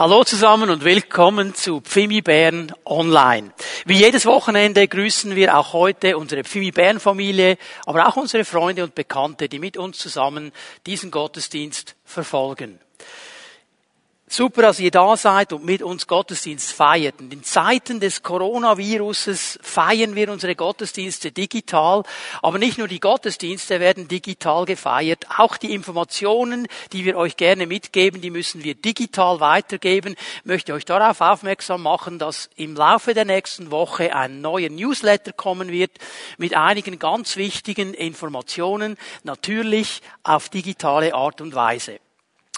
Hallo zusammen und willkommen zu Pfimi Bern Online. Wie jedes Wochenende grüßen wir auch heute unsere Pfimi Bern Familie, aber auch unsere Freunde und Bekannte, die mit uns zusammen diesen Gottesdienst verfolgen. Super, dass ihr da seid und mit uns Gottesdienst feiert. Und in Zeiten des Coronaviruses feiern wir unsere Gottesdienste digital. Aber nicht nur die Gottesdienste werden digital gefeiert. Auch die Informationen, die wir euch gerne mitgeben, die müssen wir digital weitergeben. Ich möchte euch darauf aufmerksam machen, dass im Laufe der nächsten Woche ein neuer Newsletter kommen wird mit einigen ganz wichtigen Informationen. Natürlich auf digitale Art und Weise.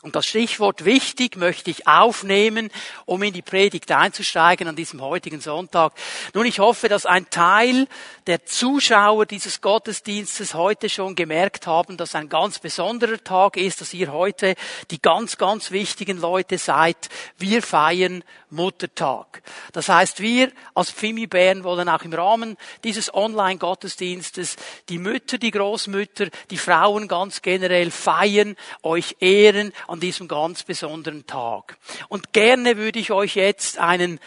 Und das Stichwort wichtig möchte ich aufnehmen, um in die Predigt einzusteigen an diesem heutigen Sonntag. Nun, ich hoffe, dass ein Teil der Zuschauer dieses Gottesdienstes heute schon gemerkt haben, dass ein ganz besonderer Tag ist, dass ihr heute die ganz, ganz wichtigen Leute seid. Wir feiern Muttertag. Das heißt, wir als Pfimi Bern wollen auch im Rahmen dieses Online-Gottesdienstes die Mütter, die Großmütter, die Frauen ganz generell feiern, euch ehren an diesem ganz besonderen Tag. Und gerne würde ich euch jetzt einen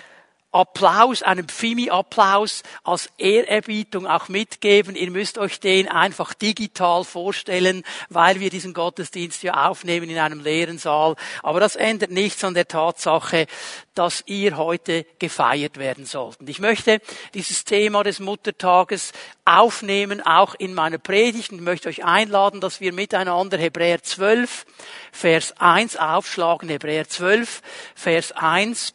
Applaus, einen Pfimi-Applaus als Ehrerbietung auch mitgeben. Ihr müsst euch den einfach digital vorstellen, weil wir diesen Gottesdienst ja aufnehmen in einem leeren Saal. Aber das ändert nichts an der Tatsache, dass ihr heute gefeiert werden sollt. Und ich möchte dieses Thema des Muttertages aufnehmen, auch in meiner Predigt und möchte euch einladen, dass wir miteinander Hebräer 12, Vers 1 aufschlagen. Hebräer 12, Vers 1.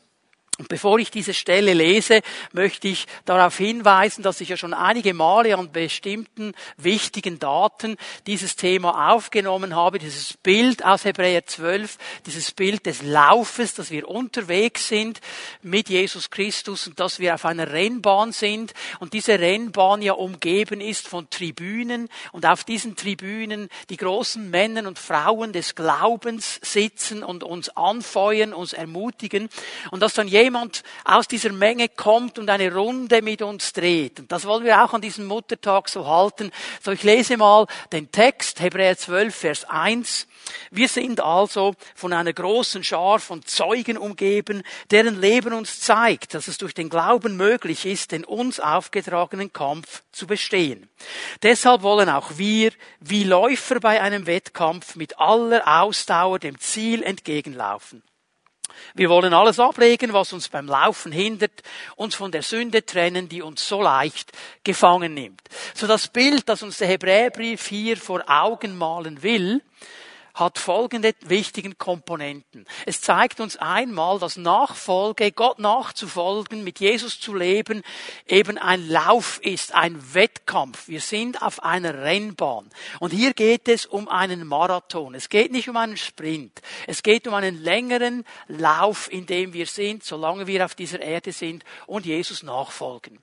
Und bevor ich diese Stelle lese, möchte ich darauf hinweisen, dass ich ja schon einige Male an bestimmten wichtigen Daten dieses Thema aufgenommen habe, dieses Bild aus Hebräer 12, dieses Bild des Laufes, dass wir unterwegs sind mit Jesus Christus und dass wir auf einer Rennbahn sind und diese Rennbahn ja umgeben ist von Tribünen und auf diesen Tribünen die großen Männer und Frauen des Glaubens sitzen und uns anfeuern, uns ermutigen und dass dann jemand aus dieser Menge kommt und eine Runde mit uns dreht. Und das wollen wir auch an diesem Muttertag so halten. So, ich lese mal den Text, Hebräer 12, Vers 1. Wir sind also von einer großen Schar von Zeugen umgeben, deren Leben uns zeigt, dass es durch den Glauben möglich ist, den uns aufgetragenen Kampf zu bestehen. Deshalb wollen auch wir, wie Läufer bei einem Wettkampf, mit aller Ausdauer dem Ziel entgegenlaufen. Wir wollen alles ablegen, was uns beim Laufen hindert, uns von der Sünde trennen, die uns so leicht gefangen nimmt. So das Bild, das uns der Hebräerbrief hier vor Augen malen will, hat folgende wichtigen Komponenten. Es zeigt uns einmal, dass Nachfolge, Gott nachzufolgen, mit Jesus zu leben, eben ein Lauf ist, ein Wettkampf. Wir sind auf einer Rennbahn. Und hier geht es um einen Marathon. Es geht nicht um einen Sprint. Es geht um einen längeren Lauf, in dem wir sind, solange wir auf dieser Erde sind und Jesus nachfolgen.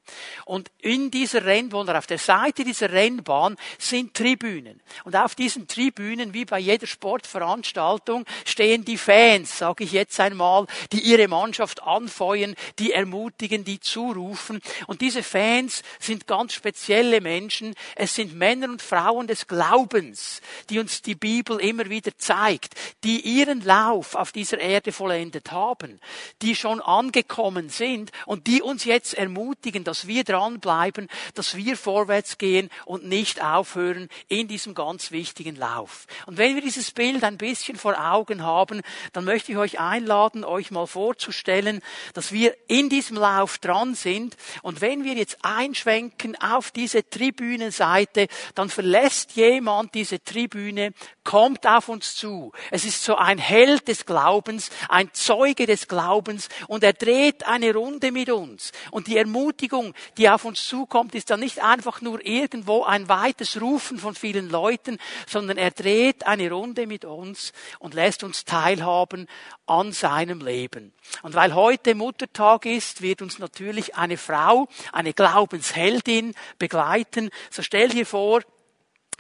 Und in dieser Rennbahn, oder auf der Seite dieser Rennbahn sind Tribünen. Und auf diesen Tribünen, wie bei jeder Sportveranstaltung stehen die Fans, sage ich jetzt einmal, die ihre Mannschaft anfeuern, die ermutigen, die zurufen. Und diese Fans sind ganz spezielle Menschen. Es sind Männer und Frauen des Glaubens, die uns die Bibel immer wieder zeigt, die ihren Lauf auf dieser Erde vollendet haben, die schon angekommen sind und die uns jetzt ermutigen, dass wir dranbleiben, dass wir vorwärts gehen und nicht aufhören in diesem ganz wichtigen Lauf. Und wenn wir dieses dieses Bild ein bisschen vor Augen haben, dann möchte ich euch einladen, euch mal vorzustellen, dass wir in diesem Lauf dran sind. Und wenn wir jetzt einschwenken auf diese Tribünenseite, dann verlässt jemand diese Tribüne, kommt auf uns zu. Es ist so ein Held des Glaubens, ein Zeuge des Glaubens und er dreht eine Runde mit uns. Und die Ermutigung, die auf uns zukommt, ist dann nicht einfach nur irgendwo ein weites Rufen von vielen Leuten, sondern er dreht eine Runde Runde mit uns und lässt uns teilhaben an seinem Leben. Und weil heute Muttertag ist, wird uns natürlich eine Frau, eine Glaubensheldin begleiten. So stell dir vor,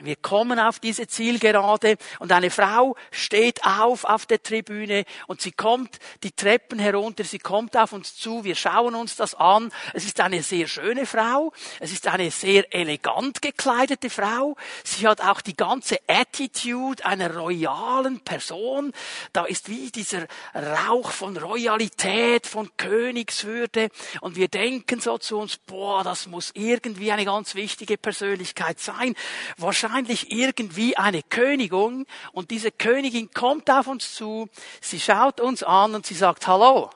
Wir kommen auf diese Zielgerade und eine Frau steht auf auf der Tribüne und sie kommt die Treppen herunter, sie kommt auf uns zu, wir schauen uns das an. Es ist eine sehr schöne Frau, es ist eine sehr elegant gekleidete Frau. Sie hat auch die ganze Attitude einer royalen Person. Da ist wie dieser Rauch von Royalität, von Königswürde und wir denken so zu uns, boah, das muss irgendwie eine ganz wichtige Persönlichkeit sein. Wahrscheinlich wahrscheinlich irgendwie eine Königin und diese Königin kommt auf uns zu, sie schaut uns an und sie sagt, hallo,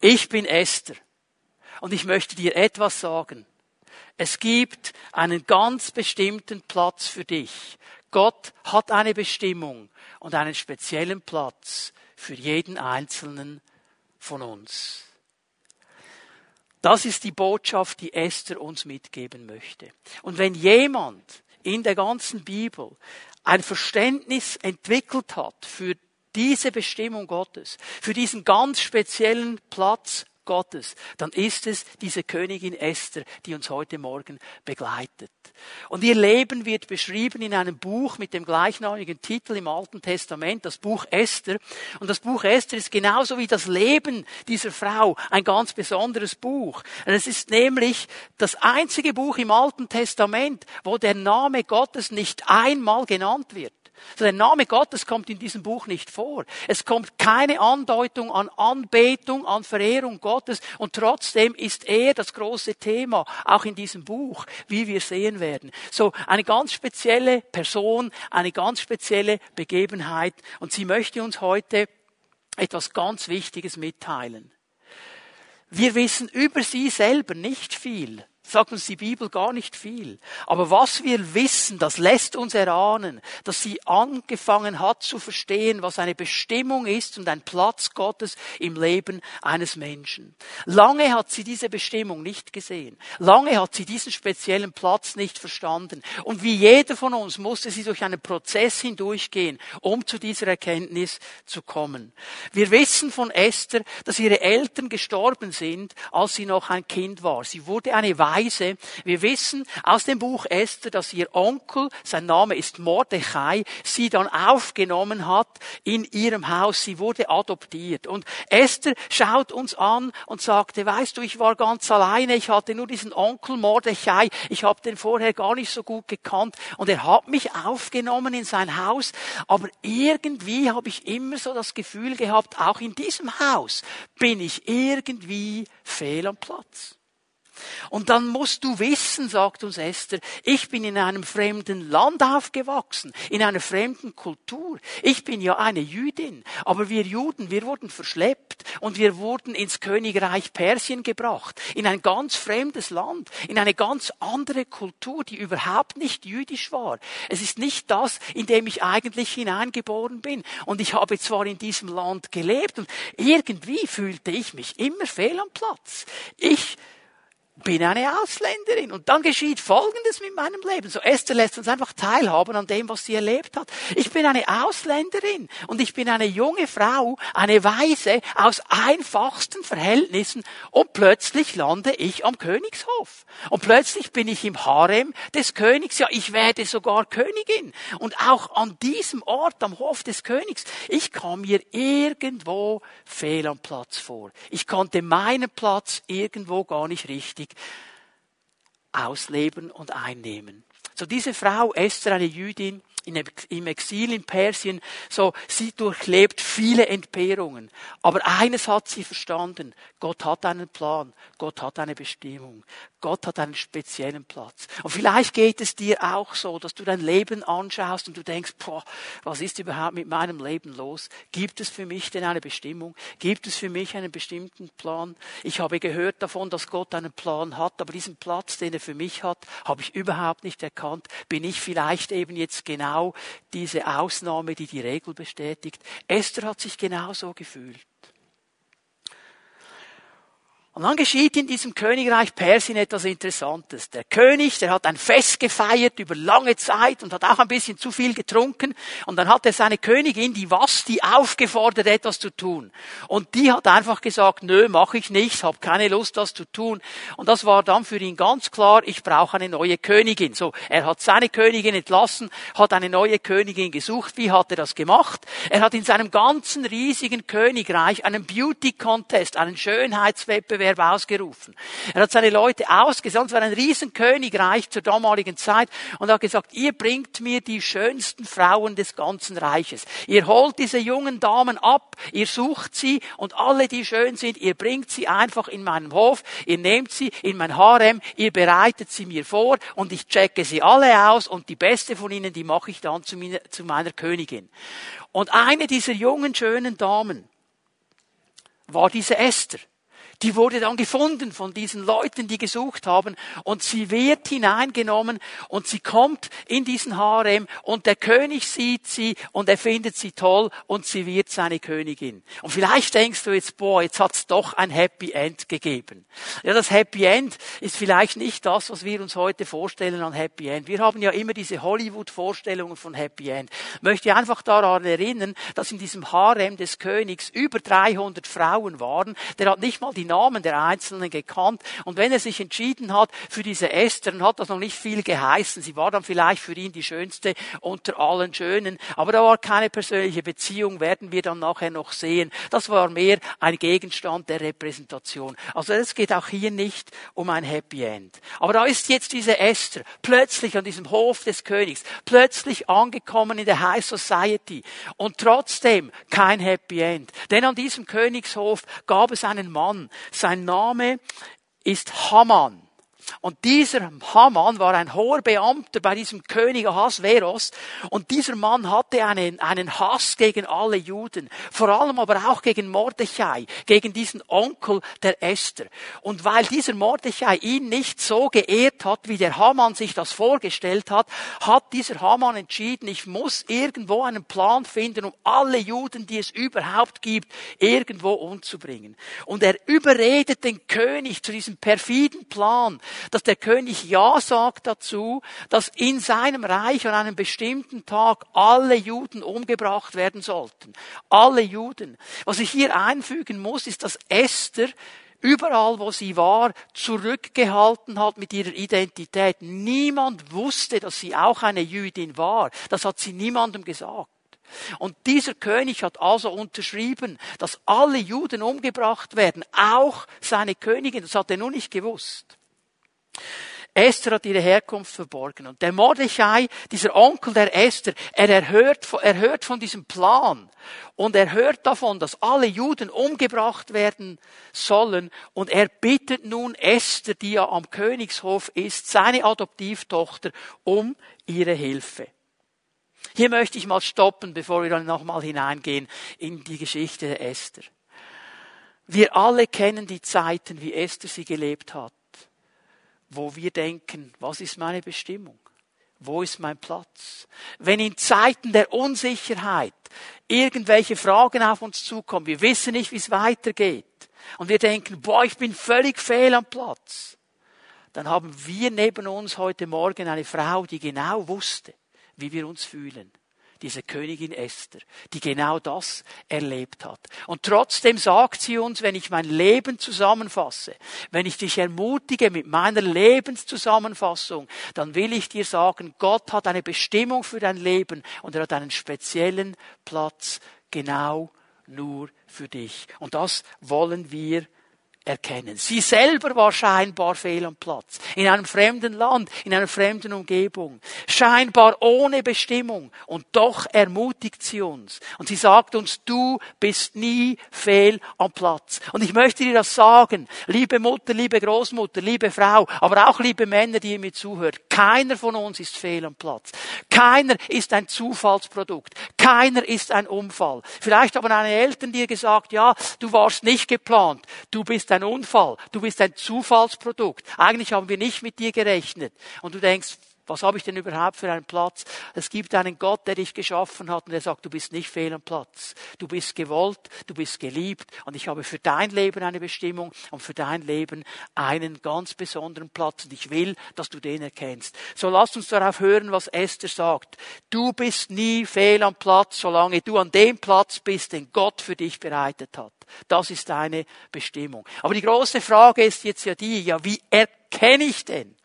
ich bin Esther und ich möchte dir etwas sagen. Es gibt einen ganz bestimmten Platz für dich. Gott hat eine Bestimmung und einen speziellen Platz für jeden einzelnen von uns. Das ist die Botschaft, die Esther uns mitgeben möchte. Und wenn jemand in der ganzen Bibel ein Verständnis entwickelt hat für diese Bestimmung Gottes, für diesen ganz speziellen Platz Gottes, dann ist es diese Königin Esther, die uns heute Morgen begleitet. Und ihr Leben wird beschrieben in einem Buch mit dem gleichnamigen Titel im Alten Testament, das Buch Esther. Und das Buch Esther ist genauso wie das Leben dieser Frau ein ganz besonderes Buch. Es ist nämlich das einzige Buch im Alten Testament, wo der Name Gottes nicht einmal genannt wird. Also der Name Gottes kommt in diesem Buch nicht vor. Es kommt keine Andeutung an Anbetung, an Verehrung Gottes und trotzdem ist er das große Thema, auch in diesem Buch, wie wir sehen werden. So eine ganz spezielle Person, eine ganz spezielle Begebenheit und sie möchte uns heute etwas ganz Wichtiges mitteilen. Wir wissen über sie selber nicht viel sagt uns die Bibel gar nicht viel. Aber was wir wissen, das lässt uns erahnen, dass sie angefangen hat zu verstehen, was eine Bestimmung ist und ein Platz Gottes im Leben eines Menschen. Lange hat sie diese Bestimmung nicht gesehen. Lange hat sie diesen speziellen Platz nicht verstanden. Und wie jeder von uns musste sie durch einen Prozess hindurchgehen, um zu dieser Erkenntnis zu kommen. Wir wissen von Esther, dass ihre Eltern gestorben sind, als sie noch ein Kind war. Sie wurde eine Weise Weise. Wir wissen aus dem Buch Esther, dass ihr Onkel, sein Name ist Mordechai, sie dann aufgenommen hat in ihrem Haus. Sie wurde adoptiert. Und Esther schaut uns an und sagte, weißt du, ich war ganz alleine, ich hatte nur diesen Onkel Mordechai, ich habe den vorher gar nicht so gut gekannt und er hat mich aufgenommen in sein Haus, aber irgendwie habe ich immer so das Gefühl gehabt, auch in diesem Haus bin ich irgendwie fehl am Platz. Und dann musst du wissen, sagt uns Esther, ich bin in einem fremden Land aufgewachsen, in einer fremden Kultur. Ich bin ja eine Jüdin, aber wir Juden, wir wurden verschleppt und wir wurden ins Königreich Persien gebracht, in ein ganz fremdes Land, in eine ganz andere Kultur, die überhaupt nicht jüdisch war. Es ist nicht das, in dem ich eigentlich hineingeboren bin. Und ich habe zwar in diesem Land gelebt und irgendwie fühlte ich mich immer fehl am Platz. Ich bin eine Ausländerin. Und dann geschieht Folgendes mit meinem Leben. So Esther lässt uns einfach teilhaben an dem, was sie erlebt hat. Ich bin eine Ausländerin und ich bin eine junge Frau, eine Weise aus einfachsten Verhältnissen und plötzlich lande ich am Königshof. Und plötzlich bin ich im Harem des Königs. Ja, ich werde sogar Königin. Und auch an diesem Ort, am Hof des Königs, ich kam mir irgendwo fehl am Platz vor. Ich konnte meinen Platz irgendwo gar nicht richtig ausleben und einnehmen. So diese Frau, Esther, eine Jüdin, im Exil in Persien, so, sie durchlebt viele Entbehrungen. Aber eines hat sie verstanden. Gott hat einen Plan. Gott hat eine Bestimmung. Gott hat einen speziellen Platz. Und vielleicht geht es dir auch so, dass du dein Leben anschaust und du denkst, boah, was ist überhaupt mit meinem Leben los? Gibt es für mich denn eine Bestimmung? Gibt es für mich einen bestimmten Plan? Ich habe gehört davon, dass Gott einen Plan hat, aber diesen Platz, den er für mich hat, habe ich überhaupt nicht erkannt. Bin ich vielleicht eben jetzt genau diese Ausnahme, die die Regel bestätigt? Esther hat sich genauso gefühlt. Und dann geschieht in diesem Königreich Persien etwas Interessantes. Der König, der hat ein Fest gefeiert über lange Zeit und hat auch ein bisschen zu viel getrunken. Und dann hat er seine Königin, die Vasti, aufgefordert, etwas zu tun. Und die hat einfach gesagt, nö, mache ich nicht, habe keine Lust, das zu tun. Und das war dann für ihn ganz klar, ich brauche eine neue Königin. So, er hat seine Königin entlassen, hat eine neue Königin gesucht. Wie hat er das gemacht? Er hat in seinem ganzen riesigen Königreich einen Beauty Contest, einen Schönheitswettbewerb Wettbewerb ausgerufen. Er hat seine Leute ausgesandt, es war ein Riesenkönigreich zur damaligen Zeit und hat gesagt, ihr bringt mir die schönsten Frauen des ganzen Reiches. Ihr holt diese jungen Damen ab, ihr sucht sie und alle, die schön sind, ihr bringt sie einfach in meinen Hof, ihr nehmt sie in mein Harem, ihr bereitet sie mir vor und ich checke sie alle aus und die beste von ihnen, die mache ich dann zu meiner, zu meiner Königin. Und eine dieser jungen, schönen Damen war diese Esther die wurde dann gefunden von diesen Leuten, die gesucht haben und sie wird hineingenommen und sie kommt in diesen Harem und der König sieht sie und er findet sie toll und sie wird seine Königin. Und vielleicht denkst du jetzt, boah, jetzt hat's doch ein Happy End gegeben. Ja, das Happy End ist vielleicht nicht das, was wir uns heute vorstellen an Happy End. Wir haben ja immer diese Hollywood-Vorstellungen von Happy End. Ich möchte einfach daran erinnern, dass in diesem Harem des Königs über 300 Frauen waren. Der hat nicht mal die Namen der Einzelnen gekannt. Und wenn er sich entschieden hat für diese Esther, dann hat das noch nicht viel geheißen. Sie war dann vielleicht für ihn die schönste unter allen Schönen. Aber da war keine persönliche Beziehung, werden wir dann nachher noch sehen. Das war mehr ein Gegenstand der Repräsentation. Also es geht auch hier nicht um ein Happy End. Aber da ist jetzt diese Esther plötzlich an diesem Hof des Königs, plötzlich angekommen in der High Society und trotzdem kein Happy End. Denn an diesem Königshof gab es einen Mann, sein Name ist Haman. Und dieser Haman war ein hoher Beamter bei diesem König Ahasveros. Und dieser Mann hatte einen, einen Hass gegen alle Juden. Vor allem aber auch gegen Mordechai, gegen diesen Onkel der Esther. Und weil dieser Mordechai ihn nicht so geehrt hat, wie der Haman sich das vorgestellt hat, hat dieser Haman entschieden, ich muss irgendwo einen Plan finden, um alle Juden, die es überhaupt gibt, irgendwo umzubringen. Und er überredet den König zu diesem perfiden Plan, dass der König Ja sagt dazu, dass in seinem Reich an einem bestimmten Tag alle Juden umgebracht werden sollten. Alle Juden. Was ich hier einfügen muss, ist, dass Esther überall, wo sie war, zurückgehalten hat mit ihrer Identität. Niemand wusste, dass sie auch eine Jüdin war. Das hat sie niemandem gesagt. Und dieser König hat also unterschrieben, dass alle Juden umgebracht werden, auch seine Königin. Das hat er nur nicht gewusst. Esther hat ihre Herkunft verborgen. Und der Mordechai, dieser Onkel der Esther, er erhört, er hört von diesem Plan. Und er hört davon, dass alle Juden umgebracht werden sollen. Und er bittet nun Esther, die ja am Königshof ist, seine Adoptivtochter, um ihre Hilfe. Hier möchte ich mal stoppen, bevor wir dann nochmal hineingehen in die Geschichte der Esther. Wir alle kennen die Zeiten, wie Esther sie gelebt hat wo wir denken, was ist meine Bestimmung? Wo ist mein Platz? Wenn in Zeiten der Unsicherheit irgendwelche Fragen auf uns zukommen, wir wissen nicht, wie es weitergeht, und wir denken, boah, ich bin völlig fehl am Platz, dann haben wir neben uns heute Morgen eine Frau, die genau wusste, wie wir uns fühlen diese Königin Esther, die genau das erlebt hat. Und trotzdem sagt sie uns, wenn ich mein Leben zusammenfasse, wenn ich dich ermutige mit meiner Lebenszusammenfassung, dann will ich dir sagen, Gott hat eine Bestimmung für dein Leben und er hat einen speziellen Platz genau nur für dich. Und das wollen wir erkennen. Sie selber war scheinbar fehl am Platz. In einem fremden Land, in einer fremden Umgebung. Scheinbar ohne Bestimmung. Und doch ermutigt sie uns. Und sie sagt uns, du bist nie fehl am Platz. Und ich möchte dir das sagen, liebe Mutter, liebe Großmutter, liebe Frau, aber auch liebe Männer, die ihr mir zuhört. Keiner von uns ist fehl am Platz. Keiner ist ein Zufallsprodukt. Keiner ist ein Unfall. Vielleicht haben deine Eltern dir gesagt, ja, du warst nicht geplant. Du bist bist ein Unfall, du bist ein Zufallsprodukt. Eigentlich haben wir nicht mit dir gerechnet. Und du denkst, Was habe ich denn überhaupt für einen Platz? Es gibt einen Gott, der dich geschaffen hat und der sagt, du bist nicht fehl am Platz. Du bist gewollt, du bist geliebt und ich habe für dein Leben eine Bestimmung und für dein Leben einen ganz besonderen Platz und ich will, dass du den erkennst. So lasst uns darauf hören, was Esther sagt. Du bist nie fehl am Platz, solange du an dem Platz bist, den Gott für dich bereitet hat. Das ist deine Bestimmung. Aber die große Frage ist jetzt ja die, ja, wie erkenne ich denn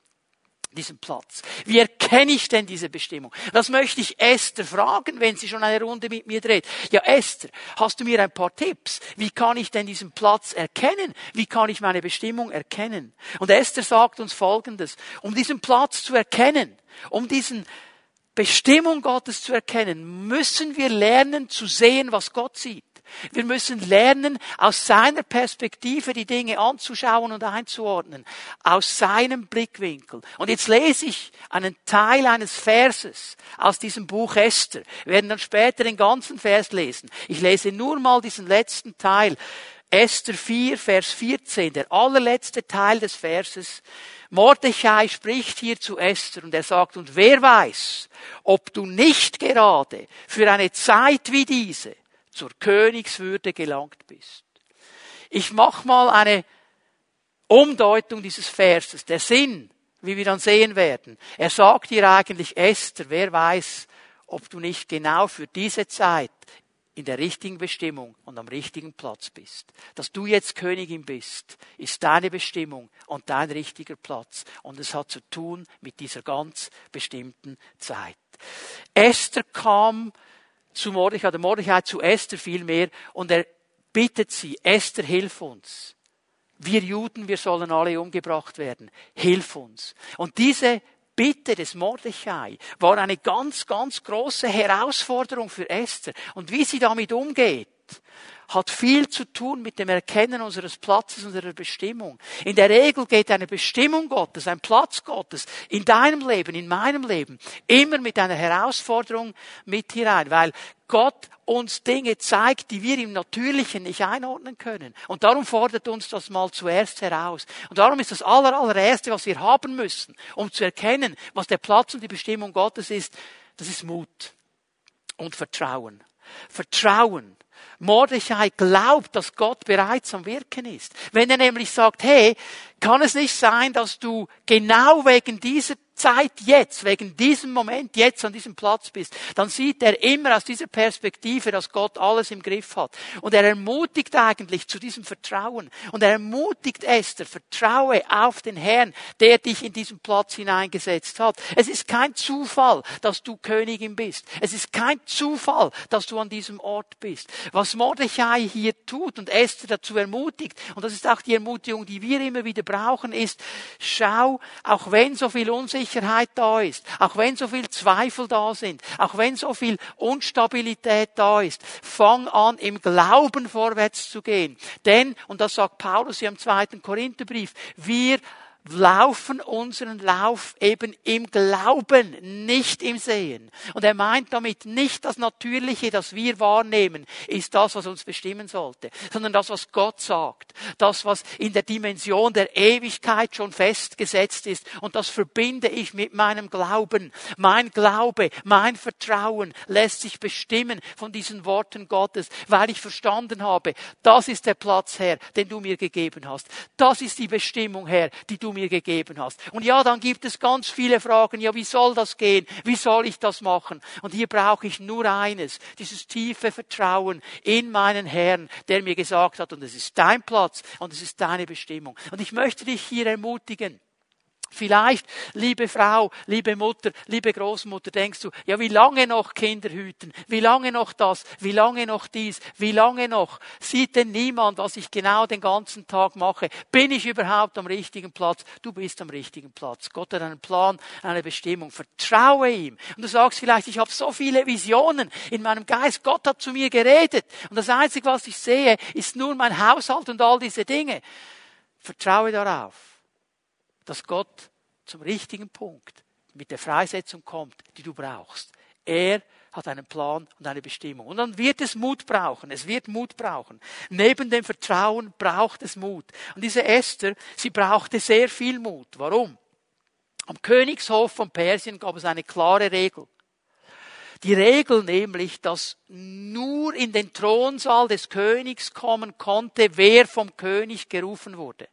diesen Platz? Wie erkenne ich denn diese Bestimmung? Das möchte ich Esther fragen, wenn sie schon eine Runde mit mir dreht. Ja, Esther, hast du mir ein paar Tipps? Wie kann ich denn diesen Platz erkennen? Wie kann ich meine Bestimmung erkennen? Und Esther sagt uns Folgendes. Um diesen Platz zu erkennen, um diesen Bestimmung Gottes zu erkennen, müssen wir lernen zu sehen, was Gott sieht. Wir müssen lernen, aus seiner Perspektive die Dinge anzuschauen und einzuordnen. Aus seinem Blickwinkel. Und jetzt lese ich einen Teil eines Verses aus diesem Buch Esther. Wir werden dann später den ganzen Vers lesen. Ich lese nur mal diesen letzten Teil. Esther 4, Vers 14, der allerletzte Teil des Verses. Mordechai spricht hier zu Esther und er sagt, und wer weiß, ob du nicht gerade für eine Zeit wie diese zur Königswürde gelangt bist. Ich mach mal eine Umdeutung dieses Verses. Der Sinn, wie wir dann sehen werden. Er sagt hier eigentlich, Esther, wer weiß, ob du nicht genau für diese Zeit in der richtigen Bestimmung und am richtigen Platz bist. Dass du jetzt Königin bist, ist deine Bestimmung und dein richtiger Platz. Und es hat zu tun mit dieser ganz bestimmten Zeit. Esther kam zu Mordechai, der Mordechai zu Esther vielmehr, und er bittet sie, Esther, hilf uns. Wir Juden, wir sollen alle umgebracht werden. Hilf uns. Und diese Bitte des Mordechai war eine ganz, ganz große Herausforderung für Esther. Und wie sie damit umgeht, hat viel zu tun mit dem Erkennen unseres Platzes, unserer Bestimmung. In der Regel geht eine Bestimmung Gottes, ein Platz Gottes in deinem Leben, in meinem Leben immer mit einer Herausforderung mit hinein, weil Gott uns Dinge zeigt, die wir im Natürlichen nicht einordnen können. Und darum fordert uns das mal zuerst heraus. Und darum ist das aller, allererste, was wir haben müssen, um zu erkennen, was der Platz und die Bestimmung Gottes ist, das ist Mut und Vertrauen. Vertrauen. Mordechai glaubt, dass Gott bereits am Wirken ist. Wenn er nämlich sagt, hey, kann es nicht sein, dass du genau wegen dieser Zeit jetzt, wegen diesem Moment jetzt an diesem Platz bist, dann sieht er immer aus dieser Perspektive, dass Gott alles im Griff hat. Und er ermutigt eigentlich zu diesem Vertrauen. Und er ermutigt Esther, vertraue auf den Herrn, der dich in diesen Platz hineingesetzt hat. Es ist kein Zufall, dass du Königin bist. Es ist kein Zufall, dass du an diesem Ort bist. Was Mordechai hier tut und Esther dazu ermutigt, und das ist auch die Ermutigung, die wir immer wieder brauchen, ist, schau, auch wenn so viel Unsicherheit da ist, auch wenn so viel Zweifel da sind, auch wenn so viel Unstabilität da ist, fang an, im Glauben vorwärts zu gehen. Denn, und das sagt Paulus hier im zweiten Korintherbrief, wir laufen unseren Lauf eben im Glauben, nicht im Sehen. Und er meint damit nicht das Natürliche, das wir wahrnehmen, ist das, was uns bestimmen sollte, sondern das, was Gott sagt, das, was in der Dimension der Ewigkeit schon festgesetzt ist. Und das verbinde ich mit meinem Glauben. Mein Glaube, mein Vertrauen lässt sich bestimmen von diesen Worten Gottes, weil ich verstanden habe, das ist der Platz, Herr, den du mir gegeben hast. Das ist die Bestimmung, Herr, die du mir gegeben hast. Und ja, dann gibt es ganz viele Fragen. Ja, wie soll das gehen? Wie soll ich das machen? Und hier brauche ich nur eines, dieses tiefe Vertrauen in meinen Herrn, der mir gesagt hat, und es ist dein Platz und es ist deine Bestimmung. Und ich möchte dich hier ermutigen, Vielleicht, liebe Frau, liebe Mutter, liebe Großmutter, denkst du, ja, wie lange noch Kinder hüten? Wie lange noch das? Wie lange noch dies? Wie lange noch? Sieht denn niemand, was ich genau den ganzen Tag mache? Bin ich überhaupt am richtigen Platz? Du bist am richtigen Platz. Gott hat einen Plan, eine Bestimmung. Vertraue ihm. Und du sagst vielleicht, ich habe so viele Visionen in meinem Geist. Gott hat zu mir geredet. Und das Einzige, was ich sehe, ist nur mein Haushalt und all diese Dinge. Vertraue darauf dass Gott zum richtigen Punkt mit der Freisetzung kommt, die du brauchst. Er hat einen Plan und eine Bestimmung. Und dann wird es Mut brauchen. Es wird Mut brauchen. Neben dem Vertrauen braucht es Mut. Und diese Esther, sie brauchte sehr viel Mut. Warum? Am Königshof von Persien gab es eine klare Regel. Die Regel nämlich, dass nur in den Thronsaal des Königs kommen konnte, wer vom König gerufen wurde.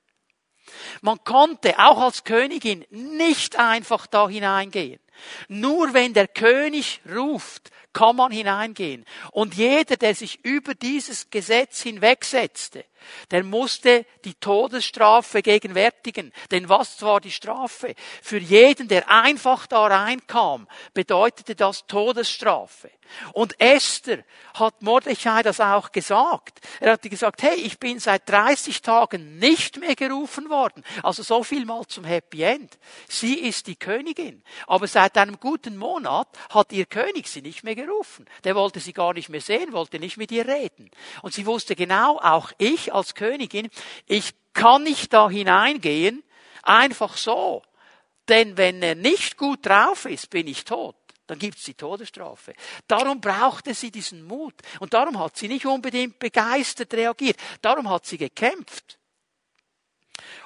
Man konnte auch als Königin nicht einfach da hineingehen. Nur wenn der König ruft, kann man hineingehen. Und jeder, der sich über dieses Gesetz hinwegsetzte, der musste die Todesstrafe gegenwärtigen. Denn was war die Strafe? Für jeden, der einfach da reinkam, bedeutete das Todesstrafe. Und Esther hat Mordechai das auch gesagt. Er hat gesagt, hey, ich bin seit 30 Tagen nicht mehr gerufen worden. Also so viel mal zum Happy End. Sie ist die Königin. Aber seit einem guten Monat hat ihr König sie nicht mehr gerufen. Der wollte sie gar nicht mehr sehen, wollte nicht mit ihr reden. Und sie wusste genau, auch ich als Königin, ich kann nicht da hineingehen, einfach so. Denn wenn er nicht gut drauf ist, bin ich tot. Dann gibt's die Todesstrafe. Darum brauchte sie diesen Mut. Und darum hat sie nicht unbedingt begeistert reagiert. Darum hat sie gekämpft.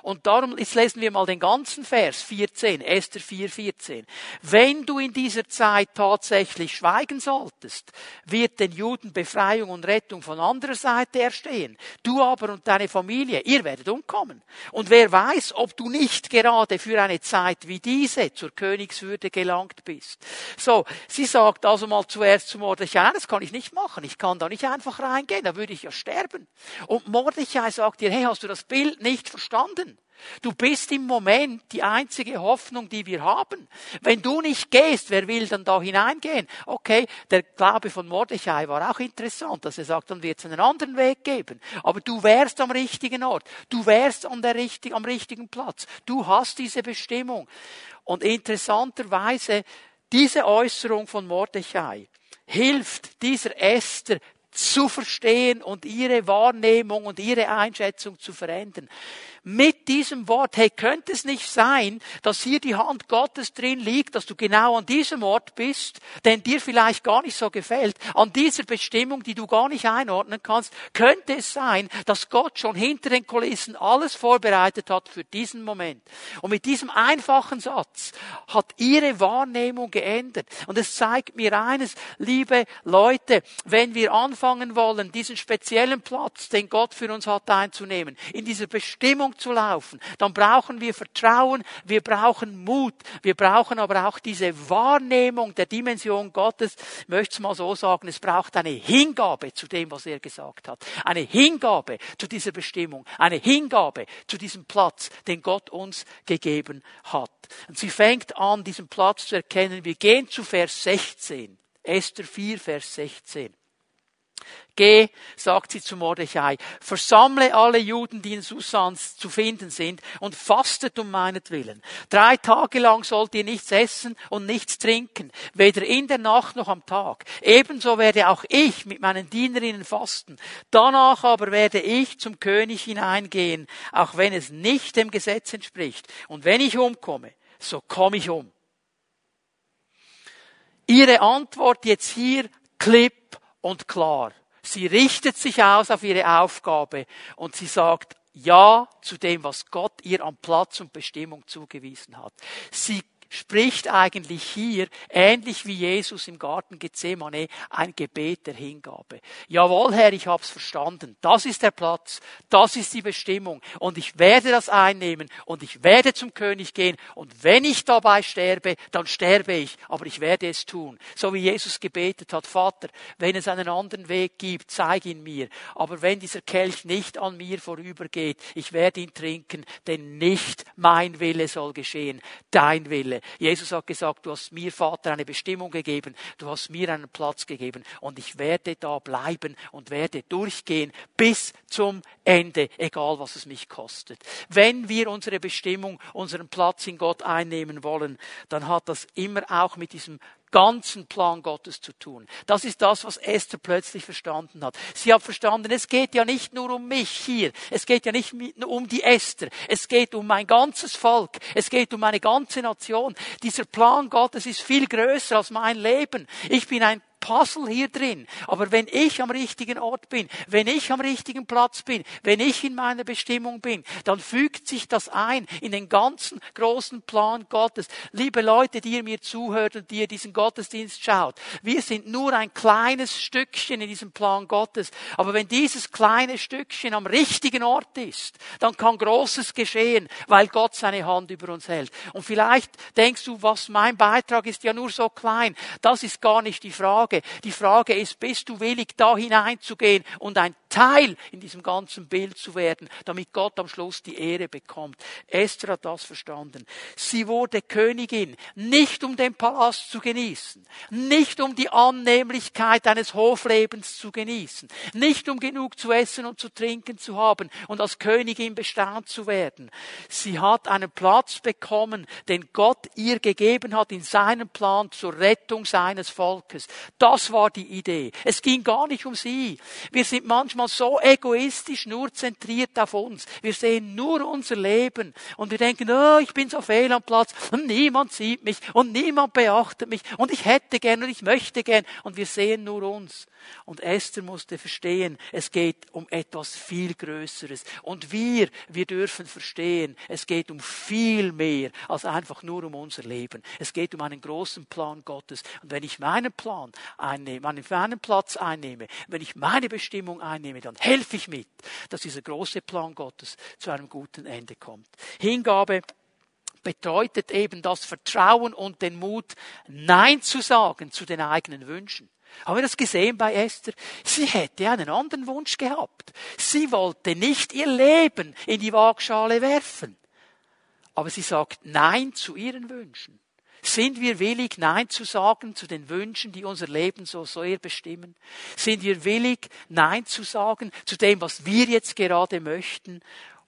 Und darum, jetzt lesen wir mal den ganzen Vers 14, Esther 4, 14. Wenn du in dieser Zeit tatsächlich schweigen solltest, wird den Juden Befreiung und Rettung von anderer Seite erstehen. Du aber und deine Familie, ihr werdet umkommen. Und wer weiß, ob du nicht gerade für eine Zeit wie diese zur Königswürde gelangt bist. So, sie sagt also mal zuerst zu Mordechai, das kann ich nicht machen. Ich kann da nicht einfach reingehen, da würde ich ja sterben. Und Mordechai sagt ihr, hey, hast du das Bild nicht verstanden? Du bist im Moment die einzige Hoffnung, die wir haben. Wenn du nicht gehst, wer will dann da hineingehen? Okay, der Glaube von Mordechai war auch interessant, dass er sagt, dann wird es einen anderen Weg geben. Aber du wärst am richtigen Ort. Du wärst an der richtig, am richtigen Platz. Du hast diese Bestimmung. Und interessanterweise, diese Äußerung von Mordechai hilft dieser Esther zu verstehen und ihre Wahrnehmung und ihre Einschätzung zu verändern mit diesem Wort, hey, könnte es nicht sein, dass hier die Hand Gottes drin liegt, dass du genau an diesem Ort bist, den dir vielleicht gar nicht so gefällt, an dieser Bestimmung, die du gar nicht einordnen kannst, könnte es sein, dass Gott schon hinter den Kulissen alles vorbereitet hat für diesen Moment. Und mit diesem einfachen Satz hat ihre Wahrnehmung geändert. Und es zeigt mir eines, liebe Leute, wenn wir anfangen wollen, diesen speziellen Platz, den Gott für uns hat einzunehmen, in dieser Bestimmung zu laufen, dann brauchen wir Vertrauen, wir brauchen Mut, wir brauchen aber auch diese Wahrnehmung der Dimension Gottes. Ich möchte es mal so sagen, es braucht eine Hingabe zu dem, was er gesagt hat. Eine Hingabe zu dieser Bestimmung, eine Hingabe zu diesem Platz, den Gott uns gegeben hat. Und sie fängt an, diesen Platz zu erkennen. Wir gehen zu Vers 16. Esther 4, Vers 16. Geh, sagt sie zu Mordechai, versammle alle Juden, die in Susan zu finden sind, und fastet um meinetwillen. Drei Tage lang sollt ihr nichts essen und nichts trinken, weder in der Nacht noch am Tag. Ebenso werde auch ich mit meinen Dienerinnen fasten. Danach aber werde ich zum König hineingehen, auch wenn es nicht dem Gesetz entspricht. Und wenn ich umkomme, so komme ich um. Ihre Antwort jetzt hier klipp und klar. Sie richtet sich aus auf ihre Aufgabe und sie sagt Ja zu dem, was Gott ihr an Platz und Bestimmung zugewiesen hat. Sie spricht eigentlich hier, ähnlich wie Jesus im Garten Gethsemane, ein Gebet der Hingabe. Jawohl, Herr, ich hab's verstanden. Das ist der Platz, das ist die Bestimmung und ich werde das einnehmen und ich werde zum König gehen und wenn ich dabei sterbe, dann sterbe ich, aber ich werde es tun. So wie Jesus gebetet hat, Vater, wenn es einen anderen Weg gibt, zeig ihn mir. Aber wenn dieser Kelch nicht an mir vorübergeht, ich werde ihn trinken, denn nicht mein Wille soll geschehen, dein Wille. Jesus hat gesagt, du hast mir, Vater, eine Bestimmung gegeben, du hast mir einen Platz gegeben und ich werde da bleiben und werde durchgehen bis zum Ende, egal was es mich kostet. Wenn wir unsere Bestimmung, unseren Platz in Gott einnehmen wollen, dann hat das immer auch mit diesem ganzen Plan Gottes zu tun. Das ist das, was Esther plötzlich verstanden hat. Sie hat verstanden, es geht ja nicht nur um mich hier. Es geht ja nicht nur um die Esther. Es geht um mein ganzes Volk. Es geht um meine ganze Nation. Dieser Plan Gottes ist viel größer als mein Leben. Ich bin ein Puzzle hier drin. Aber wenn ich am richtigen Ort bin, wenn ich am richtigen Platz bin, wenn ich in meiner Bestimmung bin, dann fügt sich das ein in den ganzen großen Plan Gottes. Liebe Leute, die ihr mir zuhört und die ihr diesen Gottesdienst schaut, wir sind nur ein kleines Stückchen in diesem Plan Gottes. Aber wenn dieses kleine Stückchen am richtigen Ort ist, dann kann Großes geschehen, weil Gott seine Hand über uns hält. Und vielleicht denkst du, was mein Beitrag ist ja nur so klein. Das ist gar nicht die Frage. Die Frage ist, bist du willig, da hineinzugehen und ein Teil in diesem ganzen Bild zu werden, damit Gott am Schluss die Ehre bekommt. Esther hat das verstanden. Sie wurde Königin, nicht um den Palast zu genießen, nicht um die Annehmlichkeit eines Hoflebens zu genießen, nicht um genug zu essen und zu trinken zu haben und als Königin bestaunt zu werden. Sie hat einen Platz bekommen, den Gott ihr gegeben hat in seinem Plan zur Rettung seines Volkes. Das war die Idee. Es ging gar nicht um sie. Wir sind manchmal so egoistisch nur zentriert auf uns. Wir sehen nur unser Leben und wir denken, oh, ich bin so fehl am Platz und niemand sieht mich und niemand beachtet mich und ich hätte gern und ich möchte gern und wir sehen nur uns. Und Esther musste verstehen, es geht um etwas viel Größeres. Und wir, wir dürfen verstehen, es geht um viel mehr als einfach nur um unser Leben. Es geht um einen großen Plan Gottes. Und wenn ich meinen Plan einnehme, meinen Platz einnehme, wenn ich meine Bestimmung einnehme, nehme, dann helfe ich mit, dass dieser große Plan Gottes zu einem guten Ende kommt. Hingabe bedeutet eben das Vertrauen und den Mut, Nein zu sagen zu den eigenen Wünschen. Haben wir das gesehen bei Esther? Sie hätte einen anderen Wunsch gehabt. Sie wollte nicht ihr Leben in die Waagschale werfen. Aber sie sagt Nein zu ihren Wünschen. Sind wir willig, Nein zu sagen zu den Wünschen, die unser Leben so sehr bestimmen? Sind wir willig, Nein zu sagen zu dem, was wir jetzt gerade möchten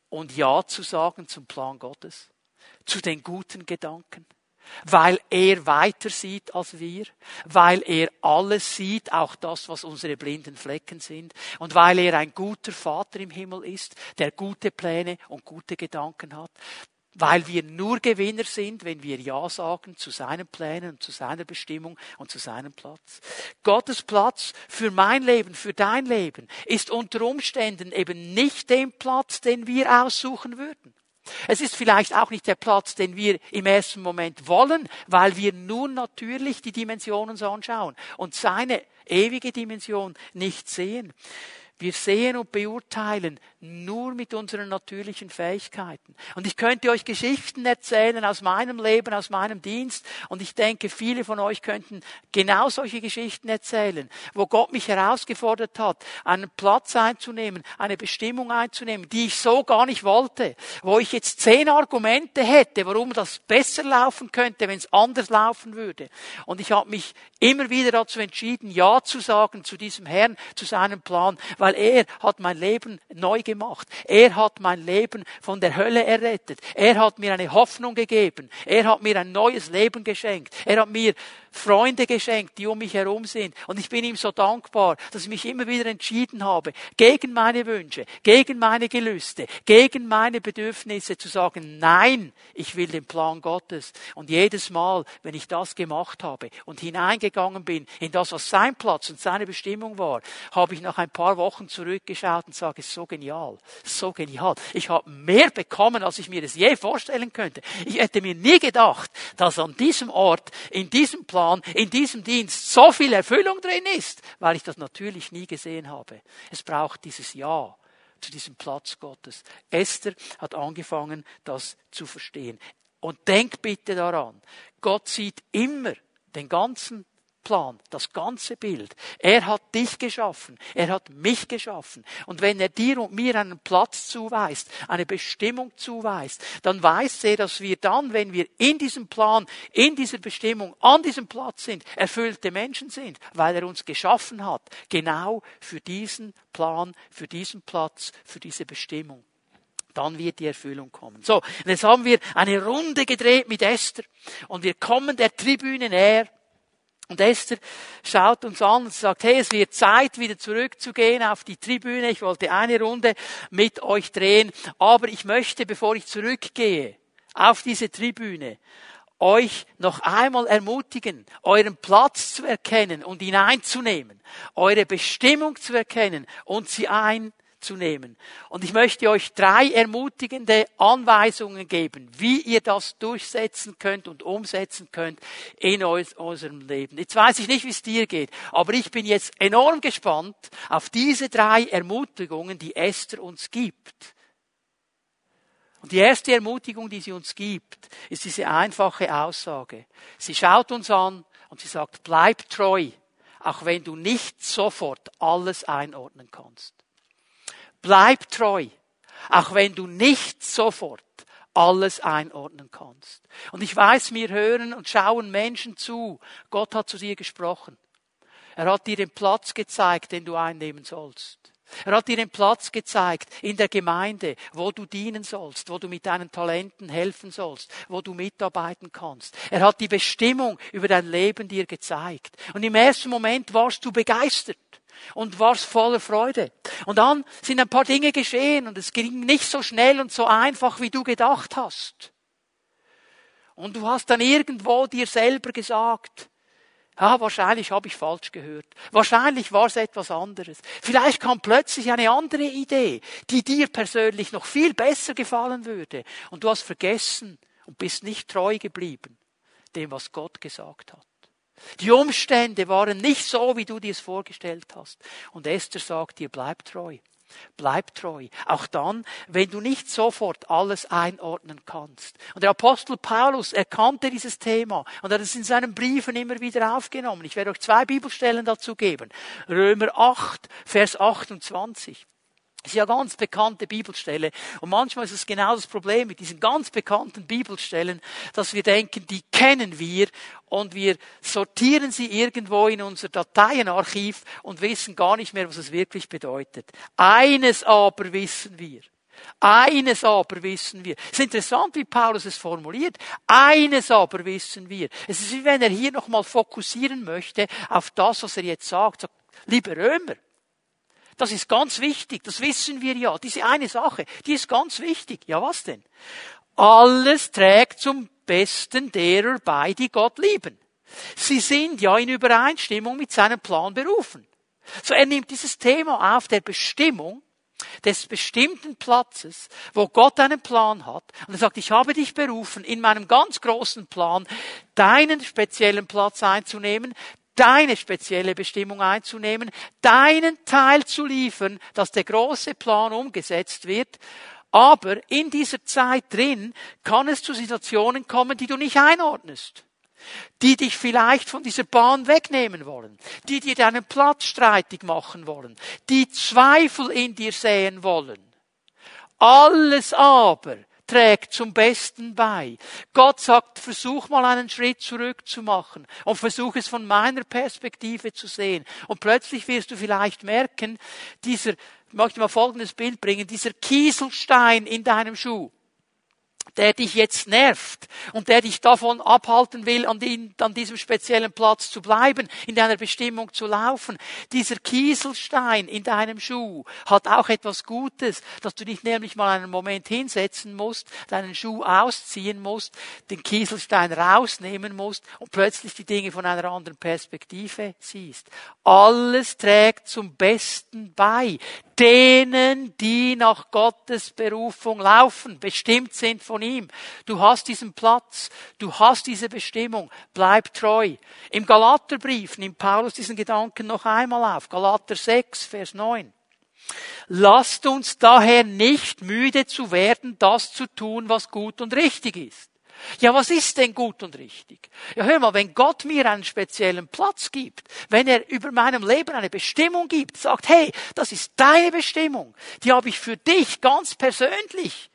und Ja zu sagen zum Plan Gottes? Zu den guten Gedanken? Weil er weiter sieht als wir, weil er alles sieht, auch das, was unsere blinden Flecken sind, und weil er ein guter Vater im Himmel ist, der gute Pläne und gute Gedanken hat weil wir nur Gewinner sind, wenn wir Ja sagen zu seinen Plänen und zu seiner Bestimmung und zu seinem Platz. Gottes Platz für mein Leben, für dein Leben ist unter Umständen eben nicht den Platz, den wir aussuchen würden. Es ist vielleicht auch nicht der Platz, den wir im ersten Moment wollen, weil wir nur natürlich die Dimensionen so anschauen und seine ewige Dimension nicht sehen. Wir sehen und beurteilen nur mit unseren natürlichen Fähigkeiten. Und ich könnte euch Geschichten erzählen aus meinem Leben, aus meinem Dienst. Und ich denke, viele von euch könnten genau solche Geschichten erzählen, wo Gott mich herausgefordert hat, einen Platz einzunehmen, eine Bestimmung einzunehmen, die ich so gar nicht wollte. Wo ich jetzt zehn Argumente hätte, warum das besser laufen könnte, wenn es anders laufen würde. Und ich habe mich immer wieder dazu entschieden, Ja zu sagen zu diesem Herrn, zu seinem Plan, weil er hat mein Leben neu gemacht. Er hat mein Leben von der Hölle errettet. Er hat mir eine Hoffnung gegeben. Er hat mir ein neues Leben geschenkt. Er hat mir Freunde geschenkt, die um mich herum sind. Und ich bin ihm so dankbar, dass ich mich immer wieder entschieden habe, gegen meine Wünsche, gegen meine Gelüste, gegen meine Bedürfnisse zu sagen, nein, ich will den Plan Gottes. Und jedes Mal, wenn ich das gemacht habe und hineingegangen bin in das, was sein Platz und seine Bestimmung war, habe ich nach ein paar Wochen zurückgeschaut und sage, so genial, so genial. Ich habe mehr bekommen, als ich mir das je vorstellen könnte. Ich hätte mir nie gedacht, dass an diesem Ort, in diesem Plan, in diesem Dienst so viel Erfüllung drin ist, weil ich das natürlich nie gesehen habe. Es braucht dieses Ja zu diesem Platz Gottes. Esther hat angefangen, das zu verstehen. Und denk bitte daran, Gott sieht immer den ganzen Plan, das ganze Bild. Er hat dich geschaffen, er hat mich geschaffen. Und wenn er dir und mir einen Platz zuweist, eine Bestimmung zuweist, dann weiß er, dass wir dann, wenn wir in diesem Plan, in dieser Bestimmung, an diesem Platz sind, erfüllte Menschen sind, weil er uns geschaffen hat, genau für diesen Plan, für diesen Platz, für diese Bestimmung dann wird die Erfüllung kommen. So, und jetzt haben wir eine Runde gedreht mit Esther und wir kommen der Tribüne näher und Esther schaut uns an und sagt, hey, es wird Zeit, wieder zurückzugehen auf die Tribüne. Ich wollte eine Runde mit euch drehen. Aber ich möchte, bevor ich zurückgehe auf diese Tribüne, euch noch einmal ermutigen, euren Platz zu erkennen und ihn einzunehmen, eure Bestimmung zu erkennen und sie einzunehmen. Und ich möchte euch drei ermutigende Anweisungen geben, wie ihr das durchsetzen könnt und umsetzen könnt in eurem Leben. Jetzt weiß ich nicht, wie es dir geht, aber ich bin jetzt enorm gespannt auf diese drei Ermutigungen, die Esther uns gibt und die erste Ermutigung, die sie uns gibt, ist diese einfache Aussage. Sie schaut uns an und sie sagt, bleib treu, auch wenn du nicht sofort alles einordnen kannst. Bleib treu, auch wenn du nicht sofort alles einordnen kannst. Und ich weiß, mir hören und schauen Menschen zu. Gott hat zu dir gesprochen. Er hat dir den Platz gezeigt, den du einnehmen sollst. Er hat dir den Platz gezeigt in der Gemeinde, wo du dienen sollst, wo du mit deinen Talenten helfen sollst, wo du mitarbeiten kannst. Er hat die Bestimmung über dein Leben dir gezeigt. Und im ersten Moment warst du begeistert und warst voller Freude. Und dann sind ein paar Dinge geschehen und es ging nicht so schnell und so einfach, wie du gedacht hast. Und du hast dann irgendwo dir selber gesagt, ja, wahrscheinlich habe ich falsch gehört. Wahrscheinlich war es etwas anderes. Vielleicht kam plötzlich eine andere Idee, die dir persönlich noch viel besser gefallen würde. Und du hast vergessen und bist nicht treu geblieben dem, was Gott gesagt hat. Die Umstände waren nicht so, wie du dir es vorgestellt hast. Und Esther sagt dir, bleib treu. Bleib treu. Auch dann, wenn du nicht sofort alles einordnen kannst. Und der Apostel Paulus erkannte dieses Thema und hat es in seinen Briefen immer wieder aufgenommen. Ich werde euch zwei Bibelstellen dazu geben. Römer 8, Vers 28. Das ist ja ganz bekannte Bibelstelle. Und manchmal ist es genau das Problem mit diesen ganz bekannten Bibelstellen, dass wir denken, die kennen wir und wir sortieren sie irgendwo in unser Dateienarchiv und wissen gar nicht mehr, was es wirklich bedeutet. Eines aber wissen wir. Eines aber wissen wir. Es ist interessant, wie Paulus es formuliert. Eines aber wissen wir. Es ist wie wenn er hier nochmal fokussieren möchte auf das, was er jetzt sagt. sagt liebe Römer, das ist ganz wichtig, das wissen wir ja. Diese eine Sache, die ist ganz wichtig. Ja, was denn? Alles trägt zum Besten derer bei, die Gott lieben. Sie sind ja in Übereinstimmung mit seinem Plan berufen. So er nimmt dieses Thema auf der Bestimmung des bestimmten Platzes, wo Gott einen Plan hat. Und er sagt, ich habe dich berufen, in meinem ganz großen Plan deinen speziellen Platz einzunehmen, deine spezielle Bestimmung einzunehmen, deinen Teil zu liefern, dass der große Plan umgesetzt wird. Aber in dieser Zeit drin kann es zu Situationen kommen, die du nicht einordnest die dich vielleicht von dieser Bahn wegnehmen wollen, die dir deinen Platz streitig machen wollen, die Zweifel in dir säen wollen. Alles aber trägt zum Besten bei. Gott sagt, versuch mal einen Schritt zurück zu machen und versuch es von meiner Perspektive zu sehen. Und plötzlich wirst du vielleicht merken, dieser, ich möchte mal folgendes Bild bringen, dieser Kieselstein in deinem Schuh, der dich jetzt nervt und der dich davon abhalten will, an, den, an, diesem speziellen Platz zu bleiben, in deiner Bestimmung zu laufen. Dieser Kieselstein in deinem Schuh hat auch etwas Gutes, dass du dich nämlich mal einen Moment hinsetzen musst, deinen Schuh ausziehen musst, den Kieselstein rausnehmen musst und plötzlich die Dinge von einer anderen Perspektive siehst. Alles trägt zum Besten bei denen, die nach Gottes Berufung laufen, bestimmt sind von ihm. Du hast diesen Platz, du hast diese Bestimmung, bleib treu. Im Galaterbrief nimmt Paulus diesen Gedanken noch einmal auf. Galater 6, Vers 9. Lasst uns daher nicht müde zu werden, das zu tun, was gut und richtig ist. Ja, was ist denn gut und richtig? Ja, hör mal, wenn Gott mir einen speziellen Platz gibt, wenn er über meinem Leben eine Bestimmung gibt, sagt, hey, das ist deine Bestimmung, die habe ich für dich ganz persönlich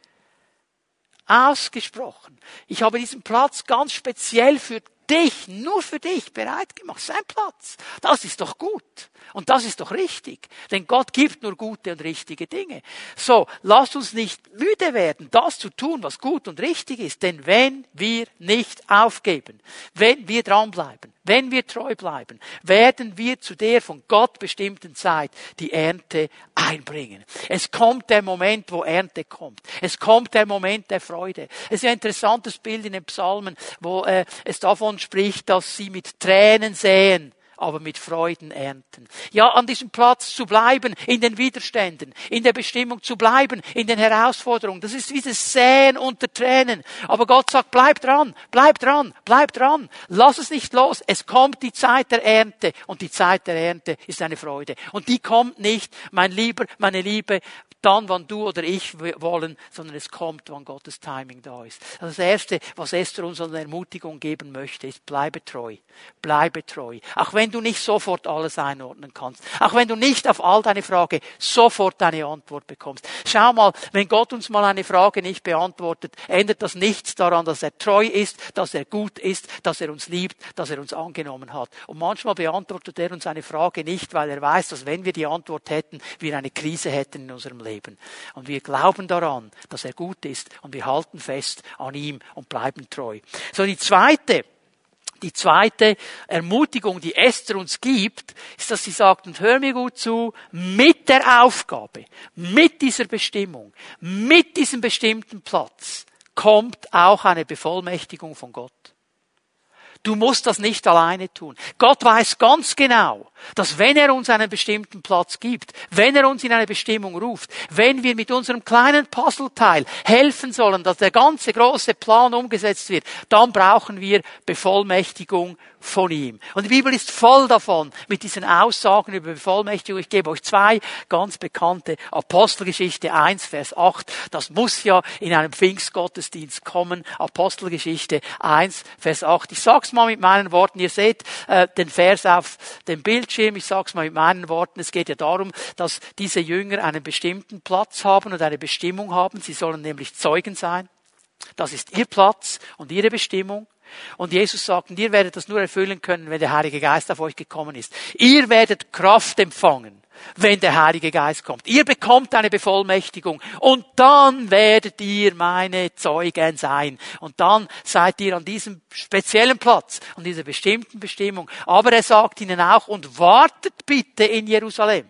ausgesprochen. Ich habe diesen Platz ganz speziell für dich, nur für dich bereit gemacht. Sein Platz. Das ist doch gut. Und das ist doch richtig. Denn Gott gibt nur gute und richtige Dinge. So, lasst uns nicht müde werden, das zu tun, was gut und richtig ist. Denn wenn wir nicht aufgeben, wenn wir dranbleiben, wenn wir treu bleiben, werden wir zu der von Gott bestimmten Zeit die Ernte einbringen. Es kommt der Moment, wo Ernte kommt. Es kommt der Moment der Freude. Es ist ein interessantes Bild in den Psalmen, wo äh, es davon spricht, dass sie mit Tränen säen aber mit Freuden ernten. Ja, an diesem Platz zu bleiben, in den Widerständen, in der Bestimmung zu bleiben, in den Herausforderungen. Das ist wie das Säen unter Tränen. Aber Gott sagt, bleib dran, bleib dran, bleib dran. Lass es nicht los. Es kommt die Zeit der Ernte. Und die Zeit der Ernte ist eine Freude. Und die kommt nicht, mein Lieber, meine Liebe, dann, wann du oder ich wollen, sondern es kommt, wann Gottes Timing da ist. Also das Erste, was Esther uns an Ermutigung geben möchte, ist, bleibe treu. Bleibe treu. Auch wenn du nicht sofort alles einordnen kannst. Auch wenn du nicht auf all deine Frage sofort eine Antwort bekommst. Schau mal, wenn Gott uns mal eine Frage nicht beantwortet, ändert das nichts daran, dass er treu ist, dass er gut ist, dass er uns liebt, dass er uns angenommen hat. Und manchmal beantwortet er uns eine Frage nicht, weil er weiß, dass wenn wir die Antwort hätten, wir eine Krise hätten in unserem. Leben. Und wir glauben daran, dass er gut ist und wir halten fest an ihm und bleiben treu. So, die zweite, die zweite Ermutigung, die Esther uns gibt, ist, dass sie sagt, und hör mir gut zu, mit der Aufgabe, mit dieser Bestimmung, mit diesem bestimmten Platz kommt auch eine Bevollmächtigung von Gott. Du musst das nicht alleine tun. Gott weiß ganz genau, dass wenn er uns einen bestimmten Platz gibt, wenn er uns in eine Bestimmung ruft, wenn wir mit unserem kleinen Puzzleteil helfen sollen, dass der ganze große Plan umgesetzt wird, dann brauchen wir Bevollmächtigung von ihm. Und die Bibel ist voll davon, mit diesen Aussagen über Bevollmächtigung. Ich gebe euch zwei ganz bekannte Apostelgeschichte 1, Vers 8. Das muss ja in einem Pfingstgottesdienst kommen. Apostelgeschichte 1, Vers 8. Ich sag's mal mit meinen Worten. Ihr seht äh, den Vers auf dem Bildschirm. Ich sag's mal mit meinen Worten. Es geht ja darum, dass diese Jünger einen bestimmten Platz haben und eine Bestimmung haben. Sie sollen nämlich Zeugen sein. Das ist ihr Platz und ihre Bestimmung. Und Jesus sagt, ihr werdet das nur erfüllen können, wenn der Heilige Geist auf euch gekommen ist. Ihr werdet Kraft empfangen, wenn der Heilige Geist kommt. Ihr bekommt eine Bevollmächtigung und dann werdet ihr meine Zeugen sein. Und dann seid ihr an diesem speziellen Platz, an dieser bestimmten Bestimmung. Aber er sagt ihnen auch, und wartet bitte in Jerusalem,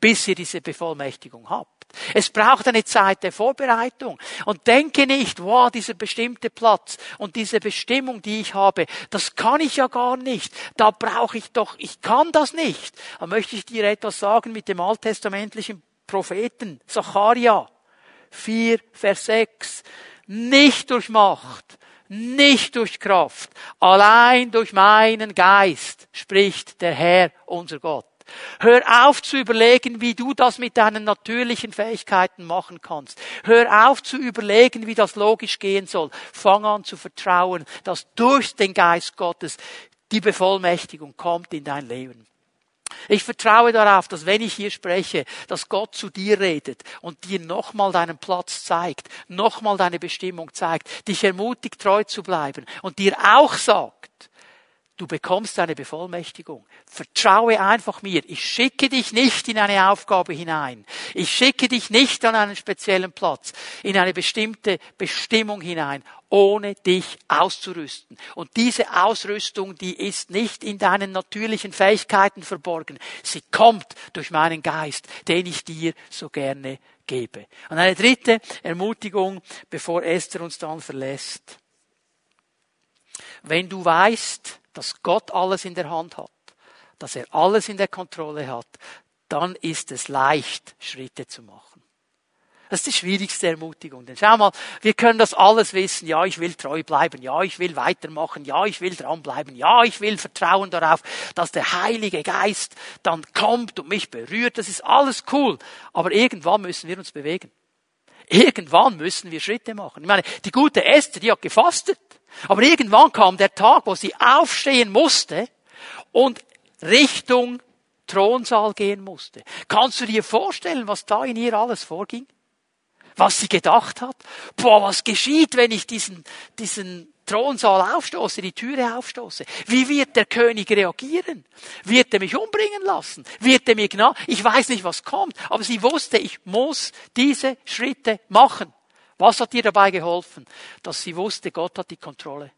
bis ihr diese Bevollmächtigung habt. Es braucht eine Zeit der Vorbereitung. Und denke nicht, wow, dieser bestimmte Platz und diese Bestimmung, die ich habe, das kann ich ja gar nicht. Da brauche ich doch, ich kann das nicht. Da möchte ich dir etwas sagen mit dem alttestamentlichen Propheten Zacharia 4, Vers 6. Nicht durch Macht, nicht durch Kraft, allein durch meinen Geist spricht der Herr, unser Gott. Hör auf zu überlegen, wie du das mit deinen natürlichen Fähigkeiten machen kannst. Hör auf zu überlegen, wie das logisch gehen soll. Fang an zu vertrauen, dass durch den Geist Gottes die Bevollmächtigung kommt in dein Leben. Ich vertraue darauf, dass wenn ich hier spreche, dass Gott zu dir redet und dir nochmal deinen Platz zeigt, nochmal deine Bestimmung zeigt, dich ermutigt, treu zu bleiben und dir auch sagt, Du bekommst eine Bevollmächtigung. Vertraue einfach mir. Ich schicke dich nicht in eine Aufgabe hinein. Ich schicke dich nicht an einen speziellen Platz, in eine bestimmte Bestimmung hinein, ohne dich auszurüsten. Und diese Ausrüstung, die ist nicht in deinen natürlichen Fähigkeiten verborgen. Sie kommt durch meinen Geist, den ich dir so gerne gebe. Und eine dritte Ermutigung, bevor Esther uns dann verlässt. Wenn du weißt, dass Gott alles in der Hand hat, dass er alles in der Kontrolle hat, dann ist es leicht, Schritte zu machen. Das ist die schwierigste Ermutigung. Denn schau mal, wir können das alles wissen. Ja, ich will treu bleiben. Ja, ich will weitermachen. Ja, ich will dranbleiben. Ja, ich will vertrauen darauf, dass der Heilige Geist dann kommt und mich berührt. Das ist alles cool. Aber irgendwann müssen wir uns bewegen. Irgendwann müssen wir Schritte machen. Ich meine, die gute Esther, die hat gefastet. Aber irgendwann kam der Tag, wo sie aufstehen musste und Richtung Thronsaal gehen musste. Kannst du dir vorstellen, was da in ihr alles vorging? Was sie gedacht hat? Boah, was geschieht, wenn ich diesen, diesen Thronsaal aufstoße, die Türe aufstoße? Wie wird der König reagieren? Wird er mich umbringen lassen? Wird er mir genau? Ich weiß nicht, was kommt, aber sie wusste, ich muss diese Schritte machen. Was hat ihr dabei geholfen? Dass sie wusste, Gott hat die Kontrolle.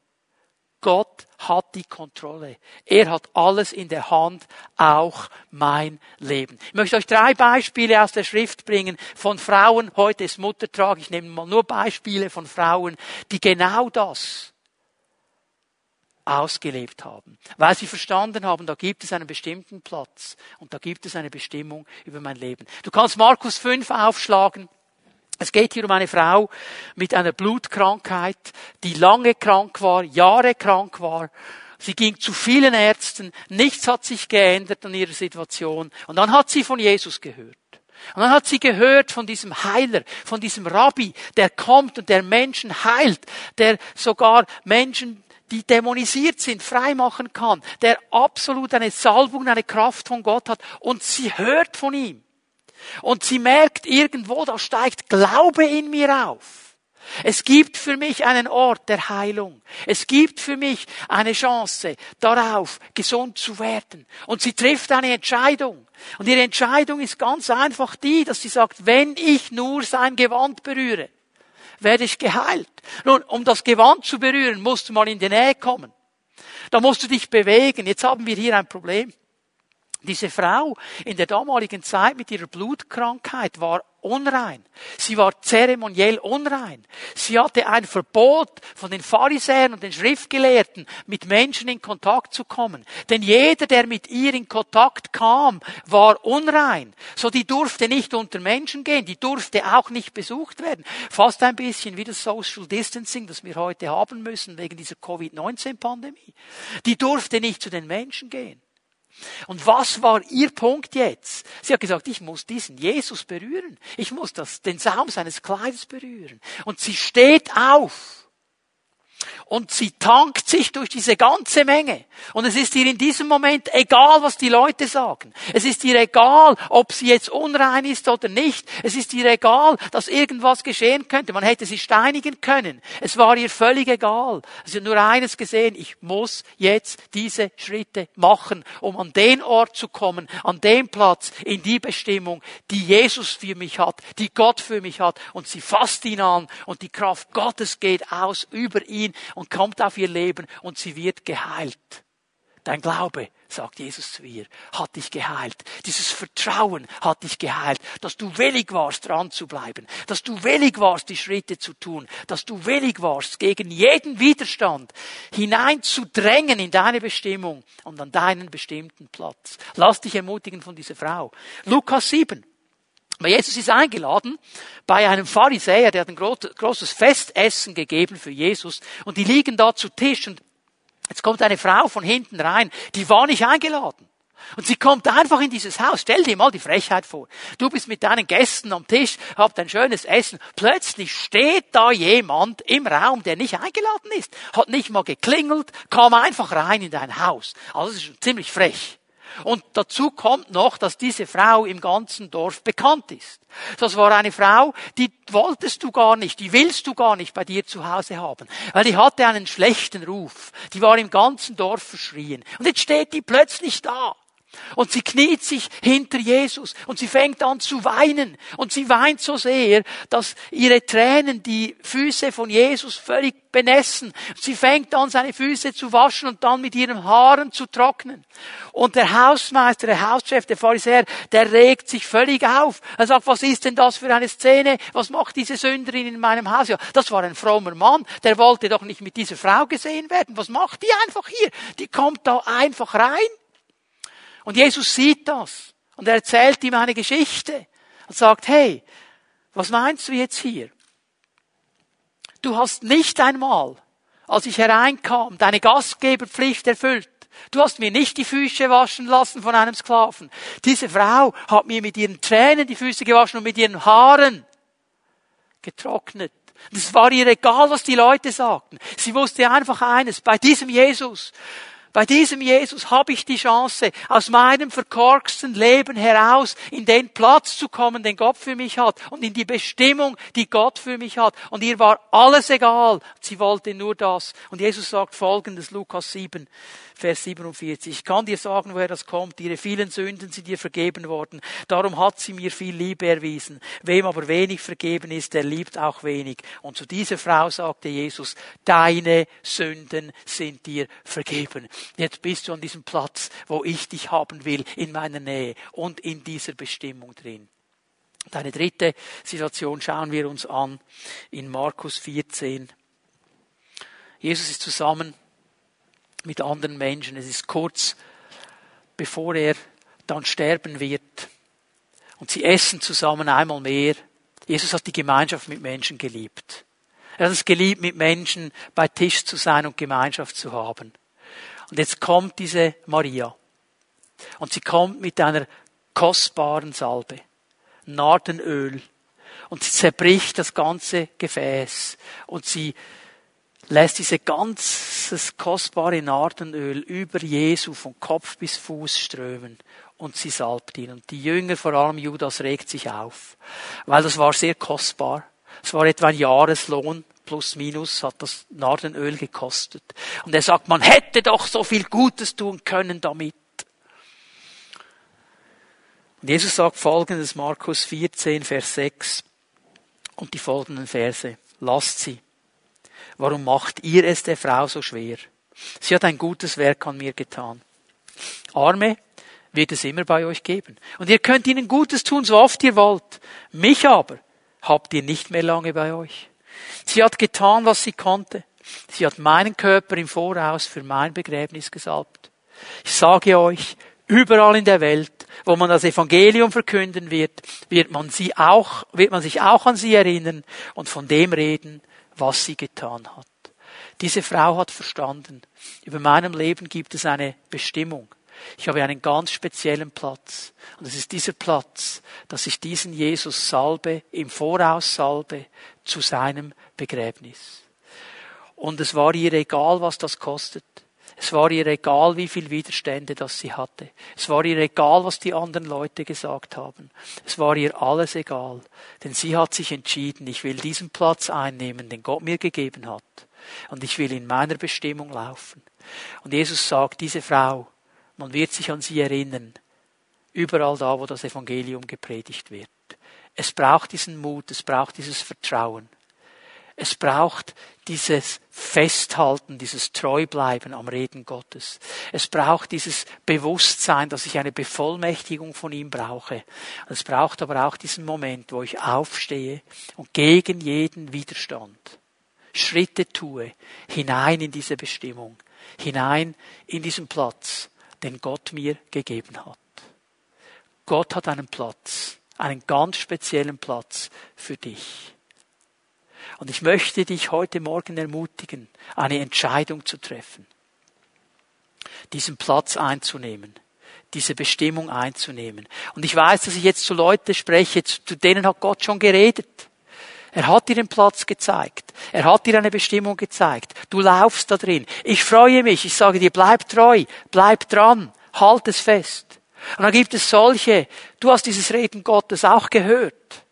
Gott hat die Kontrolle. Er hat alles in der Hand, auch mein Leben. Ich möchte euch drei Beispiele aus der Schrift bringen von Frauen. Heute ist Muttertag. Ich nehme mal nur Beispiele von Frauen, die genau das ausgelebt haben. Weil sie verstanden haben, da gibt es einen bestimmten Platz und da gibt es eine Bestimmung über mein Leben. Du kannst Markus 5 aufschlagen. Es geht hier um eine Frau mit einer Blutkrankheit, die lange krank war, Jahre krank war. Sie ging zu vielen Ärzten, nichts hat sich geändert an ihrer Situation. Und dann hat sie von Jesus gehört. Und dann hat sie gehört von diesem Heiler, von diesem Rabbi, der kommt und der Menschen heilt, der sogar Menschen, die dämonisiert sind, freimachen kann, der absolut eine Salbung, eine Kraft von Gott hat. Und sie hört von ihm. Und sie merkt irgendwo, da steigt Glaube in mir auf. Es gibt für mich einen Ort der Heilung. Es gibt für mich eine Chance darauf, gesund zu werden. Und sie trifft eine Entscheidung. Und ihre Entscheidung ist ganz einfach die, dass sie sagt, wenn ich nur sein Gewand berühre, werde ich geheilt. Nun, um das Gewand zu berühren, musst du mal in die Nähe kommen. Da musst du dich bewegen. Jetzt haben wir hier ein Problem. Diese Frau in der damaligen Zeit mit ihrer Blutkrankheit war unrein. Sie war zeremoniell unrein. Sie hatte ein Verbot von den Pharisäern und den Schriftgelehrten, mit Menschen in Kontakt zu kommen. Denn jeder, der mit ihr in Kontakt kam, war unrein. So die durfte nicht unter Menschen gehen, die durfte auch nicht besucht werden. Fast ein bisschen wie das Social Distancing, das wir heute haben müssen wegen dieser Covid-19-Pandemie. Die durfte nicht zu den Menschen gehen. Und was war ihr Punkt jetzt? Sie hat gesagt, ich muss diesen Jesus berühren. Ich muss das, den Saum seines Kleides berühren. Und sie steht auf und sie tankt sich durch diese ganze Menge. Und es ist ihr in diesem Moment egal, was die Leute sagen. Es ist ihr egal, ob sie jetzt unrein ist oder nicht. Es ist ihr egal, dass irgendwas geschehen könnte. Man hätte sie steinigen können. Es war ihr völlig egal. Sie hat nur eines gesehen, ich muss jetzt diese Schritte machen, um an den Ort zu kommen, an den Platz, in die Bestimmung, die Jesus für mich hat, die Gott für mich hat. Und sie fasst ihn an und die Kraft Gottes geht aus über ihn und kommt auf ihr Leben und sie wird geheilt. Dein Glaube, sagt Jesus zu ihr, hat dich geheilt. Dieses Vertrauen hat dich geheilt, dass du willig warst, dran zu bleiben, dass du willig warst, die Schritte zu tun, dass du willig warst, gegen jeden Widerstand hineinzudrängen in deine Bestimmung und an deinen bestimmten Platz. Lass dich ermutigen von dieser Frau. Lukas 7. Aber Jesus ist eingeladen bei einem Pharisäer, der hat ein großes Festessen gegeben für Jesus und die liegen da zu Tisch und jetzt kommt eine Frau von hinten rein, die war nicht eingeladen. Und sie kommt einfach in dieses Haus. Stell dir mal die Frechheit vor. Du bist mit deinen Gästen am Tisch, habt ein schönes Essen. Plötzlich steht da jemand im Raum, der nicht eingeladen ist. Hat nicht mal geklingelt, kam einfach rein in dein Haus. Also das ist ziemlich frech. Und dazu kommt noch, dass diese Frau im ganzen Dorf bekannt ist. Das war eine Frau, die wolltest du gar nicht, die willst du gar nicht bei dir zu Hause haben, weil die hatte einen schlechten Ruf. Die war im ganzen Dorf verschrien. Und jetzt steht die plötzlich da. Und sie kniet sich hinter Jesus und sie fängt an zu weinen. Und sie weint so sehr, dass ihre Tränen die Füße von Jesus völlig benässen. Sie fängt an, seine Füße zu waschen und dann mit ihren Haaren zu trocknen. Und der Hausmeister, der Hauschef, der Pharisäer, der regt sich völlig auf. Er sagt, was ist denn das für eine Szene? Was macht diese Sünderin in meinem Haus? Ja, das war ein frommer Mann, der wollte doch nicht mit dieser Frau gesehen werden. Was macht die einfach hier? Die kommt da einfach rein und Jesus sieht das und er erzählt ihm eine Geschichte und sagt, hey, was meinst du jetzt hier? Du hast nicht einmal, als ich hereinkam, deine Gastgeberpflicht erfüllt. Du hast mir nicht die Füße waschen lassen von einem Sklaven. Diese Frau hat mir mit ihren Tränen die Füße gewaschen und mit ihren Haaren getrocknet. Es war ihr egal, was die Leute sagten. Sie wusste einfach eines, bei diesem Jesus Bei diesem Jesus habe ich die Chance, aus meinem verkorksten Leben heraus in den Platz zu kommen, den Gott für mich hat und in die Bestimmung, die Gott für mich hat. Und ihr war alles egal. Sie wollte nur das. Und Jesus sagt folgendes, Lukas 7. Vers 47. Ich kann dir sagen, woher das kommt. Ihre vielen Sünden sind ihr vergeben worden. Darum hat sie mir viel Liebe erwiesen. Wem aber wenig vergeben ist, der liebt auch wenig. Und zu dieser Frau sagte Jesus, deine Sünden sind dir vergeben. Jetzt bist du an diesem Platz, wo ich dich haben will, in meiner Nähe und in dieser Bestimmung drin. Deine dritte Situation schauen wir uns an in Markus 14. Jesus ist zusammen mit anderen Menschen. Es ist kurz bevor er dann sterben wird. Und sie essen zusammen einmal mehr. Jesus hat die Gemeinschaft mit Menschen geliebt. Er hat es geliebt, mit Menschen bei Tisch zu sein und Gemeinschaft zu haben. Und jetzt kommt diese Maria. Und sie kommt mit einer kostbaren Salbe. Nardenöl. Und sie zerbricht das ganze Gefäß. Und sie lässt diese ganzes kostbare Nardenöl über Jesu von Kopf bis Fuß strömen und sie salbt ihn. Und die Jünger, vor allem Judas, regt sich auf, weil das war sehr kostbar. Es war etwa ein Jahreslohn plus minus hat das Nardenöl gekostet. Und er sagt, man hätte doch so viel Gutes tun können damit. Und Jesus sagt folgendes, Markus 14, Vers 6 und die folgenden Verse. Lasst sie. Warum macht ihr es der Frau so schwer? Sie hat ein gutes Werk an mir getan. Arme wird es immer bei euch geben. Und ihr könnt ihnen Gutes tun, so oft ihr wollt. Mich aber habt ihr nicht mehr lange bei euch. Sie hat getan, was sie konnte. Sie hat meinen Körper im Voraus für mein Begräbnis gesalbt. Ich sage euch, überall in der Welt, wo man das Evangelium verkünden wird, wird man sie auch, wird man sich auch an sie erinnern und von dem reden, was sie getan hat. Diese Frau hat verstanden, über meinem Leben gibt es eine Bestimmung. Ich habe einen ganz speziellen Platz. Und es ist dieser Platz, dass ich diesen Jesus salbe, im Voraus salbe, zu seinem Begräbnis. Und es war ihr egal, was das kostet. Es war ihr egal, wie viel Widerstände das sie hatte. Es war ihr egal, was die anderen Leute gesagt haben. Es war ihr alles egal. Denn sie hat sich entschieden, ich will diesen Platz einnehmen, den Gott mir gegeben hat. Und ich will in meiner Bestimmung laufen. Und Jesus sagt, diese Frau, man wird sich an sie erinnern. Überall da, wo das Evangelium gepredigt wird. Es braucht diesen Mut, es braucht dieses Vertrauen. Es braucht dieses Festhalten, dieses Treubleiben am Reden Gottes. Es braucht dieses Bewusstsein, dass ich eine Bevollmächtigung von ihm brauche. Es braucht aber auch diesen Moment, wo ich aufstehe und gegen jeden Widerstand Schritte tue, hinein in diese Bestimmung, hinein in diesen Platz, den Gott mir gegeben hat. Gott hat einen Platz, einen ganz speziellen Platz für dich. Und ich möchte dich heute Morgen ermutigen, eine Entscheidung zu treffen, diesen Platz einzunehmen, diese Bestimmung einzunehmen. Und ich weiß, dass ich jetzt zu Leuten spreche, zu denen hat Gott schon geredet. Er hat dir den Platz gezeigt. Er hat dir eine Bestimmung gezeigt. Du laufst da drin. Ich freue mich. Ich sage dir, bleib treu, bleib dran, halt es fest. Und dann gibt es solche, du hast dieses Reden Gottes auch gehört.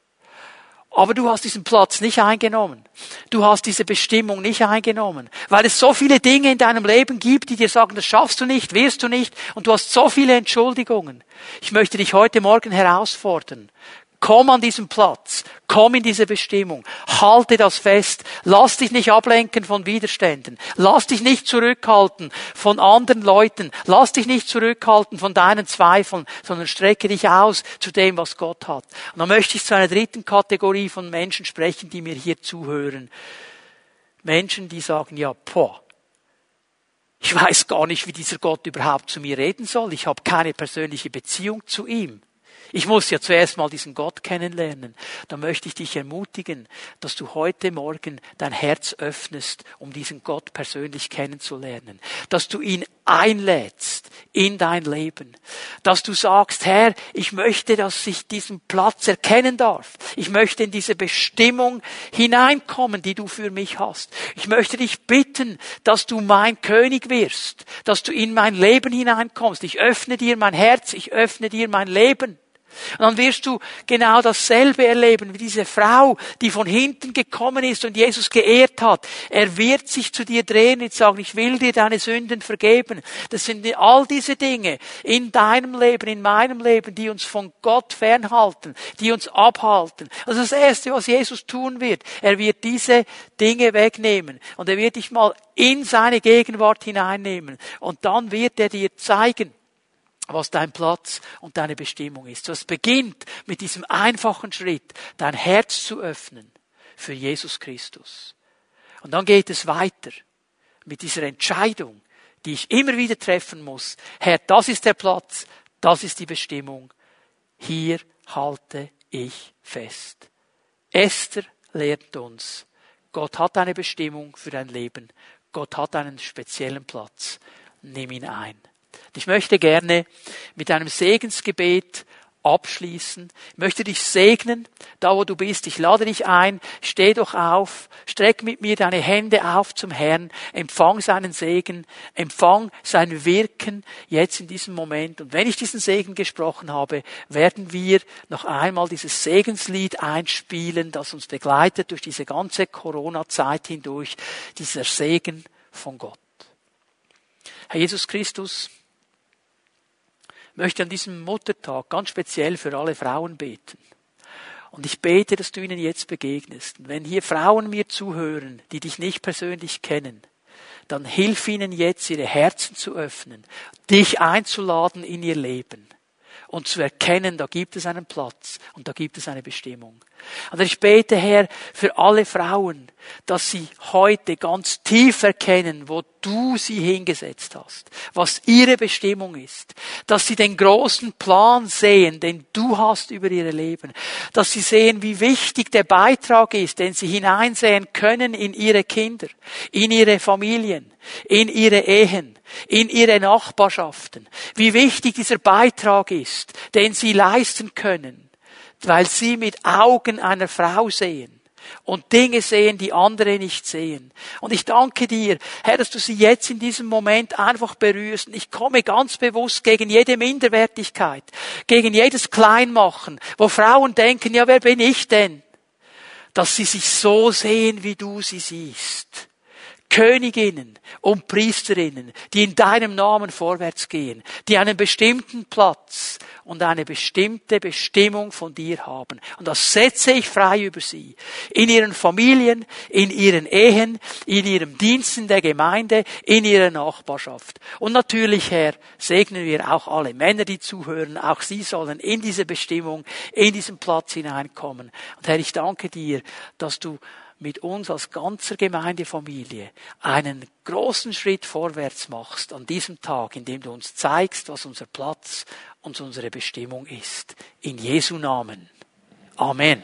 Aber du hast diesen Platz nicht eingenommen. Du hast diese Bestimmung nicht eingenommen. Weil es so viele Dinge in deinem Leben gibt, die dir sagen, das schaffst du nicht, wirst du nicht. Und du hast so viele Entschuldigungen. Ich möchte dich heute Morgen herausfordern. Komm an diesen Platz. Komm in diese Bestimmung. Halte das fest. Lass dich nicht ablenken von Widerständen. Lass dich nicht zurückhalten von anderen Leuten. Lass dich nicht zurückhalten von deinen Zweifeln, sondern strecke dich aus zu dem, was Gott hat. Und dann möchte ich zu einer dritten Kategorie von Menschen sprechen, die mir hier zuhören. Menschen, die sagen, ja, boah, ich weiß gar nicht, wie dieser Gott überhaupt zu mir reden soll. Ich habe keine persönliche Beziehung zu ihm. Ich muss ja zuerst mal diesen Gott kennenlernen. Da möchte ich dich ermutigen, dass du heute Morgen dein Herz öffnest, um diesen Gott persönlich kennenzulernen. Dass du ihn einlädst in dein Leben. Dass du sagst, Herr, ich möchte, dass ich diesen Platz erkennen darf. Ich möchte in diese Bestimmung hineinkommen, die du für mich hast. Ich möchte dich bitten, dass du mein König wirst, dass du in mein Leben hineinkommst. Ich öffne dir mein Herz, ich öffne dir mein Leben. Und dann wirst du genau dasselbe erleben wie diese Frau, die von hinten gekommen ist und Jesus geehrt hat. Er wird sich zu dir drehen und sagen, ich will dir deine Sünden vergeben. Das sind all diese Dinge in deinem Leben, in meinem Leben, die uns von Gott fernhalten, die uns abhalten. Also das Erste, was Jesus tun wird, er wird diese Dinge wegnehmen und er wird dich mal in seine Gegenwart hineinnehmen und dann wird er dir zeigen, was dein Platz und deine Bestimmung ist. So es beginnt mit diesem einfachen Schritt, dein Herz zu öffnen für Jesus Christus. Und dann geht es weiter mit dieser Entscheidung, die ich immer wieder treffen muss. Herr, das ist der Platz, das ist die Bestimmung. Hier halte ich fest. Esther lehrt uns, Gott hat eine Bestimmung für dein Leben. Gott hat einen speziellen Platz. Nimm ihn ein. Ich möchte gerne mit einem Segensgebet abschließen. Ich möchte dich segnen, da wo du bist. Ich lade dich ein, steh doch auf, streck mit mir deine Hände auf zum Herrn, empfang seinen Segen, empfang sein Wirken jetzt in diesem Moment. Und wenn ich diesen Segen gesprochen habe, werden wir noch einmal dieses Segenslied einspielen, das uns begleitet durch diese ganze Corona-Zeit hindurch, dieser Segen von Gott. Herr Jesus Christus, möchte an diesem Muttertag ganz speziell für alle Frauen beten. Und ich bete, dass du ihnen jetzt begegnest. Und wenn hier Frauen mir zuhören, die dich nicht persönlich kennen, dann hilf ihnen jetzt, ihre Herzen zu öffnen, dich einzuladen in ihr Leben und zu erkennen, da gibt es einen Platz und da gibt es eine Bestimmung. Und ich bete, Herr, für alle Frauen, dass sie heute ganz tief erkennen, wo du sie hingesetzt hast, was ihre Bestimmung ist, dass sie den großen Plan sehen, den du hast über ihre Leben, dass sie sehen, wie wichtig der Beitrag ist, den sie hineinsehen können in ihre Kinder, in ihre Familien, in ihre Ehen, in ihre Nachbarschaften, wie wichtig dieser Beitrag ist, den sie leisten können weil sie mit Augen einer Frau sehen und Dinge sehen, die andere nicht sehen. Und ich danke dir, Herr, dass du sie jetzt in diesem Moment einfach berührst. Und ich komme ganz bewusst gegen jede Minderwertigkeit, gegen jedes Kleinmachen, wo Frauen denken, ja, wer bin ich denn? Dass sie sich so sehen, wie du sie siehst. Königinnen und Priesterinnen, die in deinem Namen vorwärts gehen, die einen bestimmten Platz und eine bestimmte Bestimmung von dir haben. Und das setze ich frei über sie. In ihren Familien, in ihren Ehen, in ihrem Dienst in der Gemeinde, in ihrer Nachbarschaft. Und natürlich, Herr, segnen wir auch alle Männer, die zuhören. Auch sie sollen in diese Bestimmung, in diesen Platz hineinkommen. Und Herr, ich danke dir, dass du mit uns als ganzer Gemeindefamilie einen großen Schritt vorwärts machst an diesem Tag, indem du uns zeigst, was unser Platz und unsere Bestimmung ist. In Jesu Namen. Amen.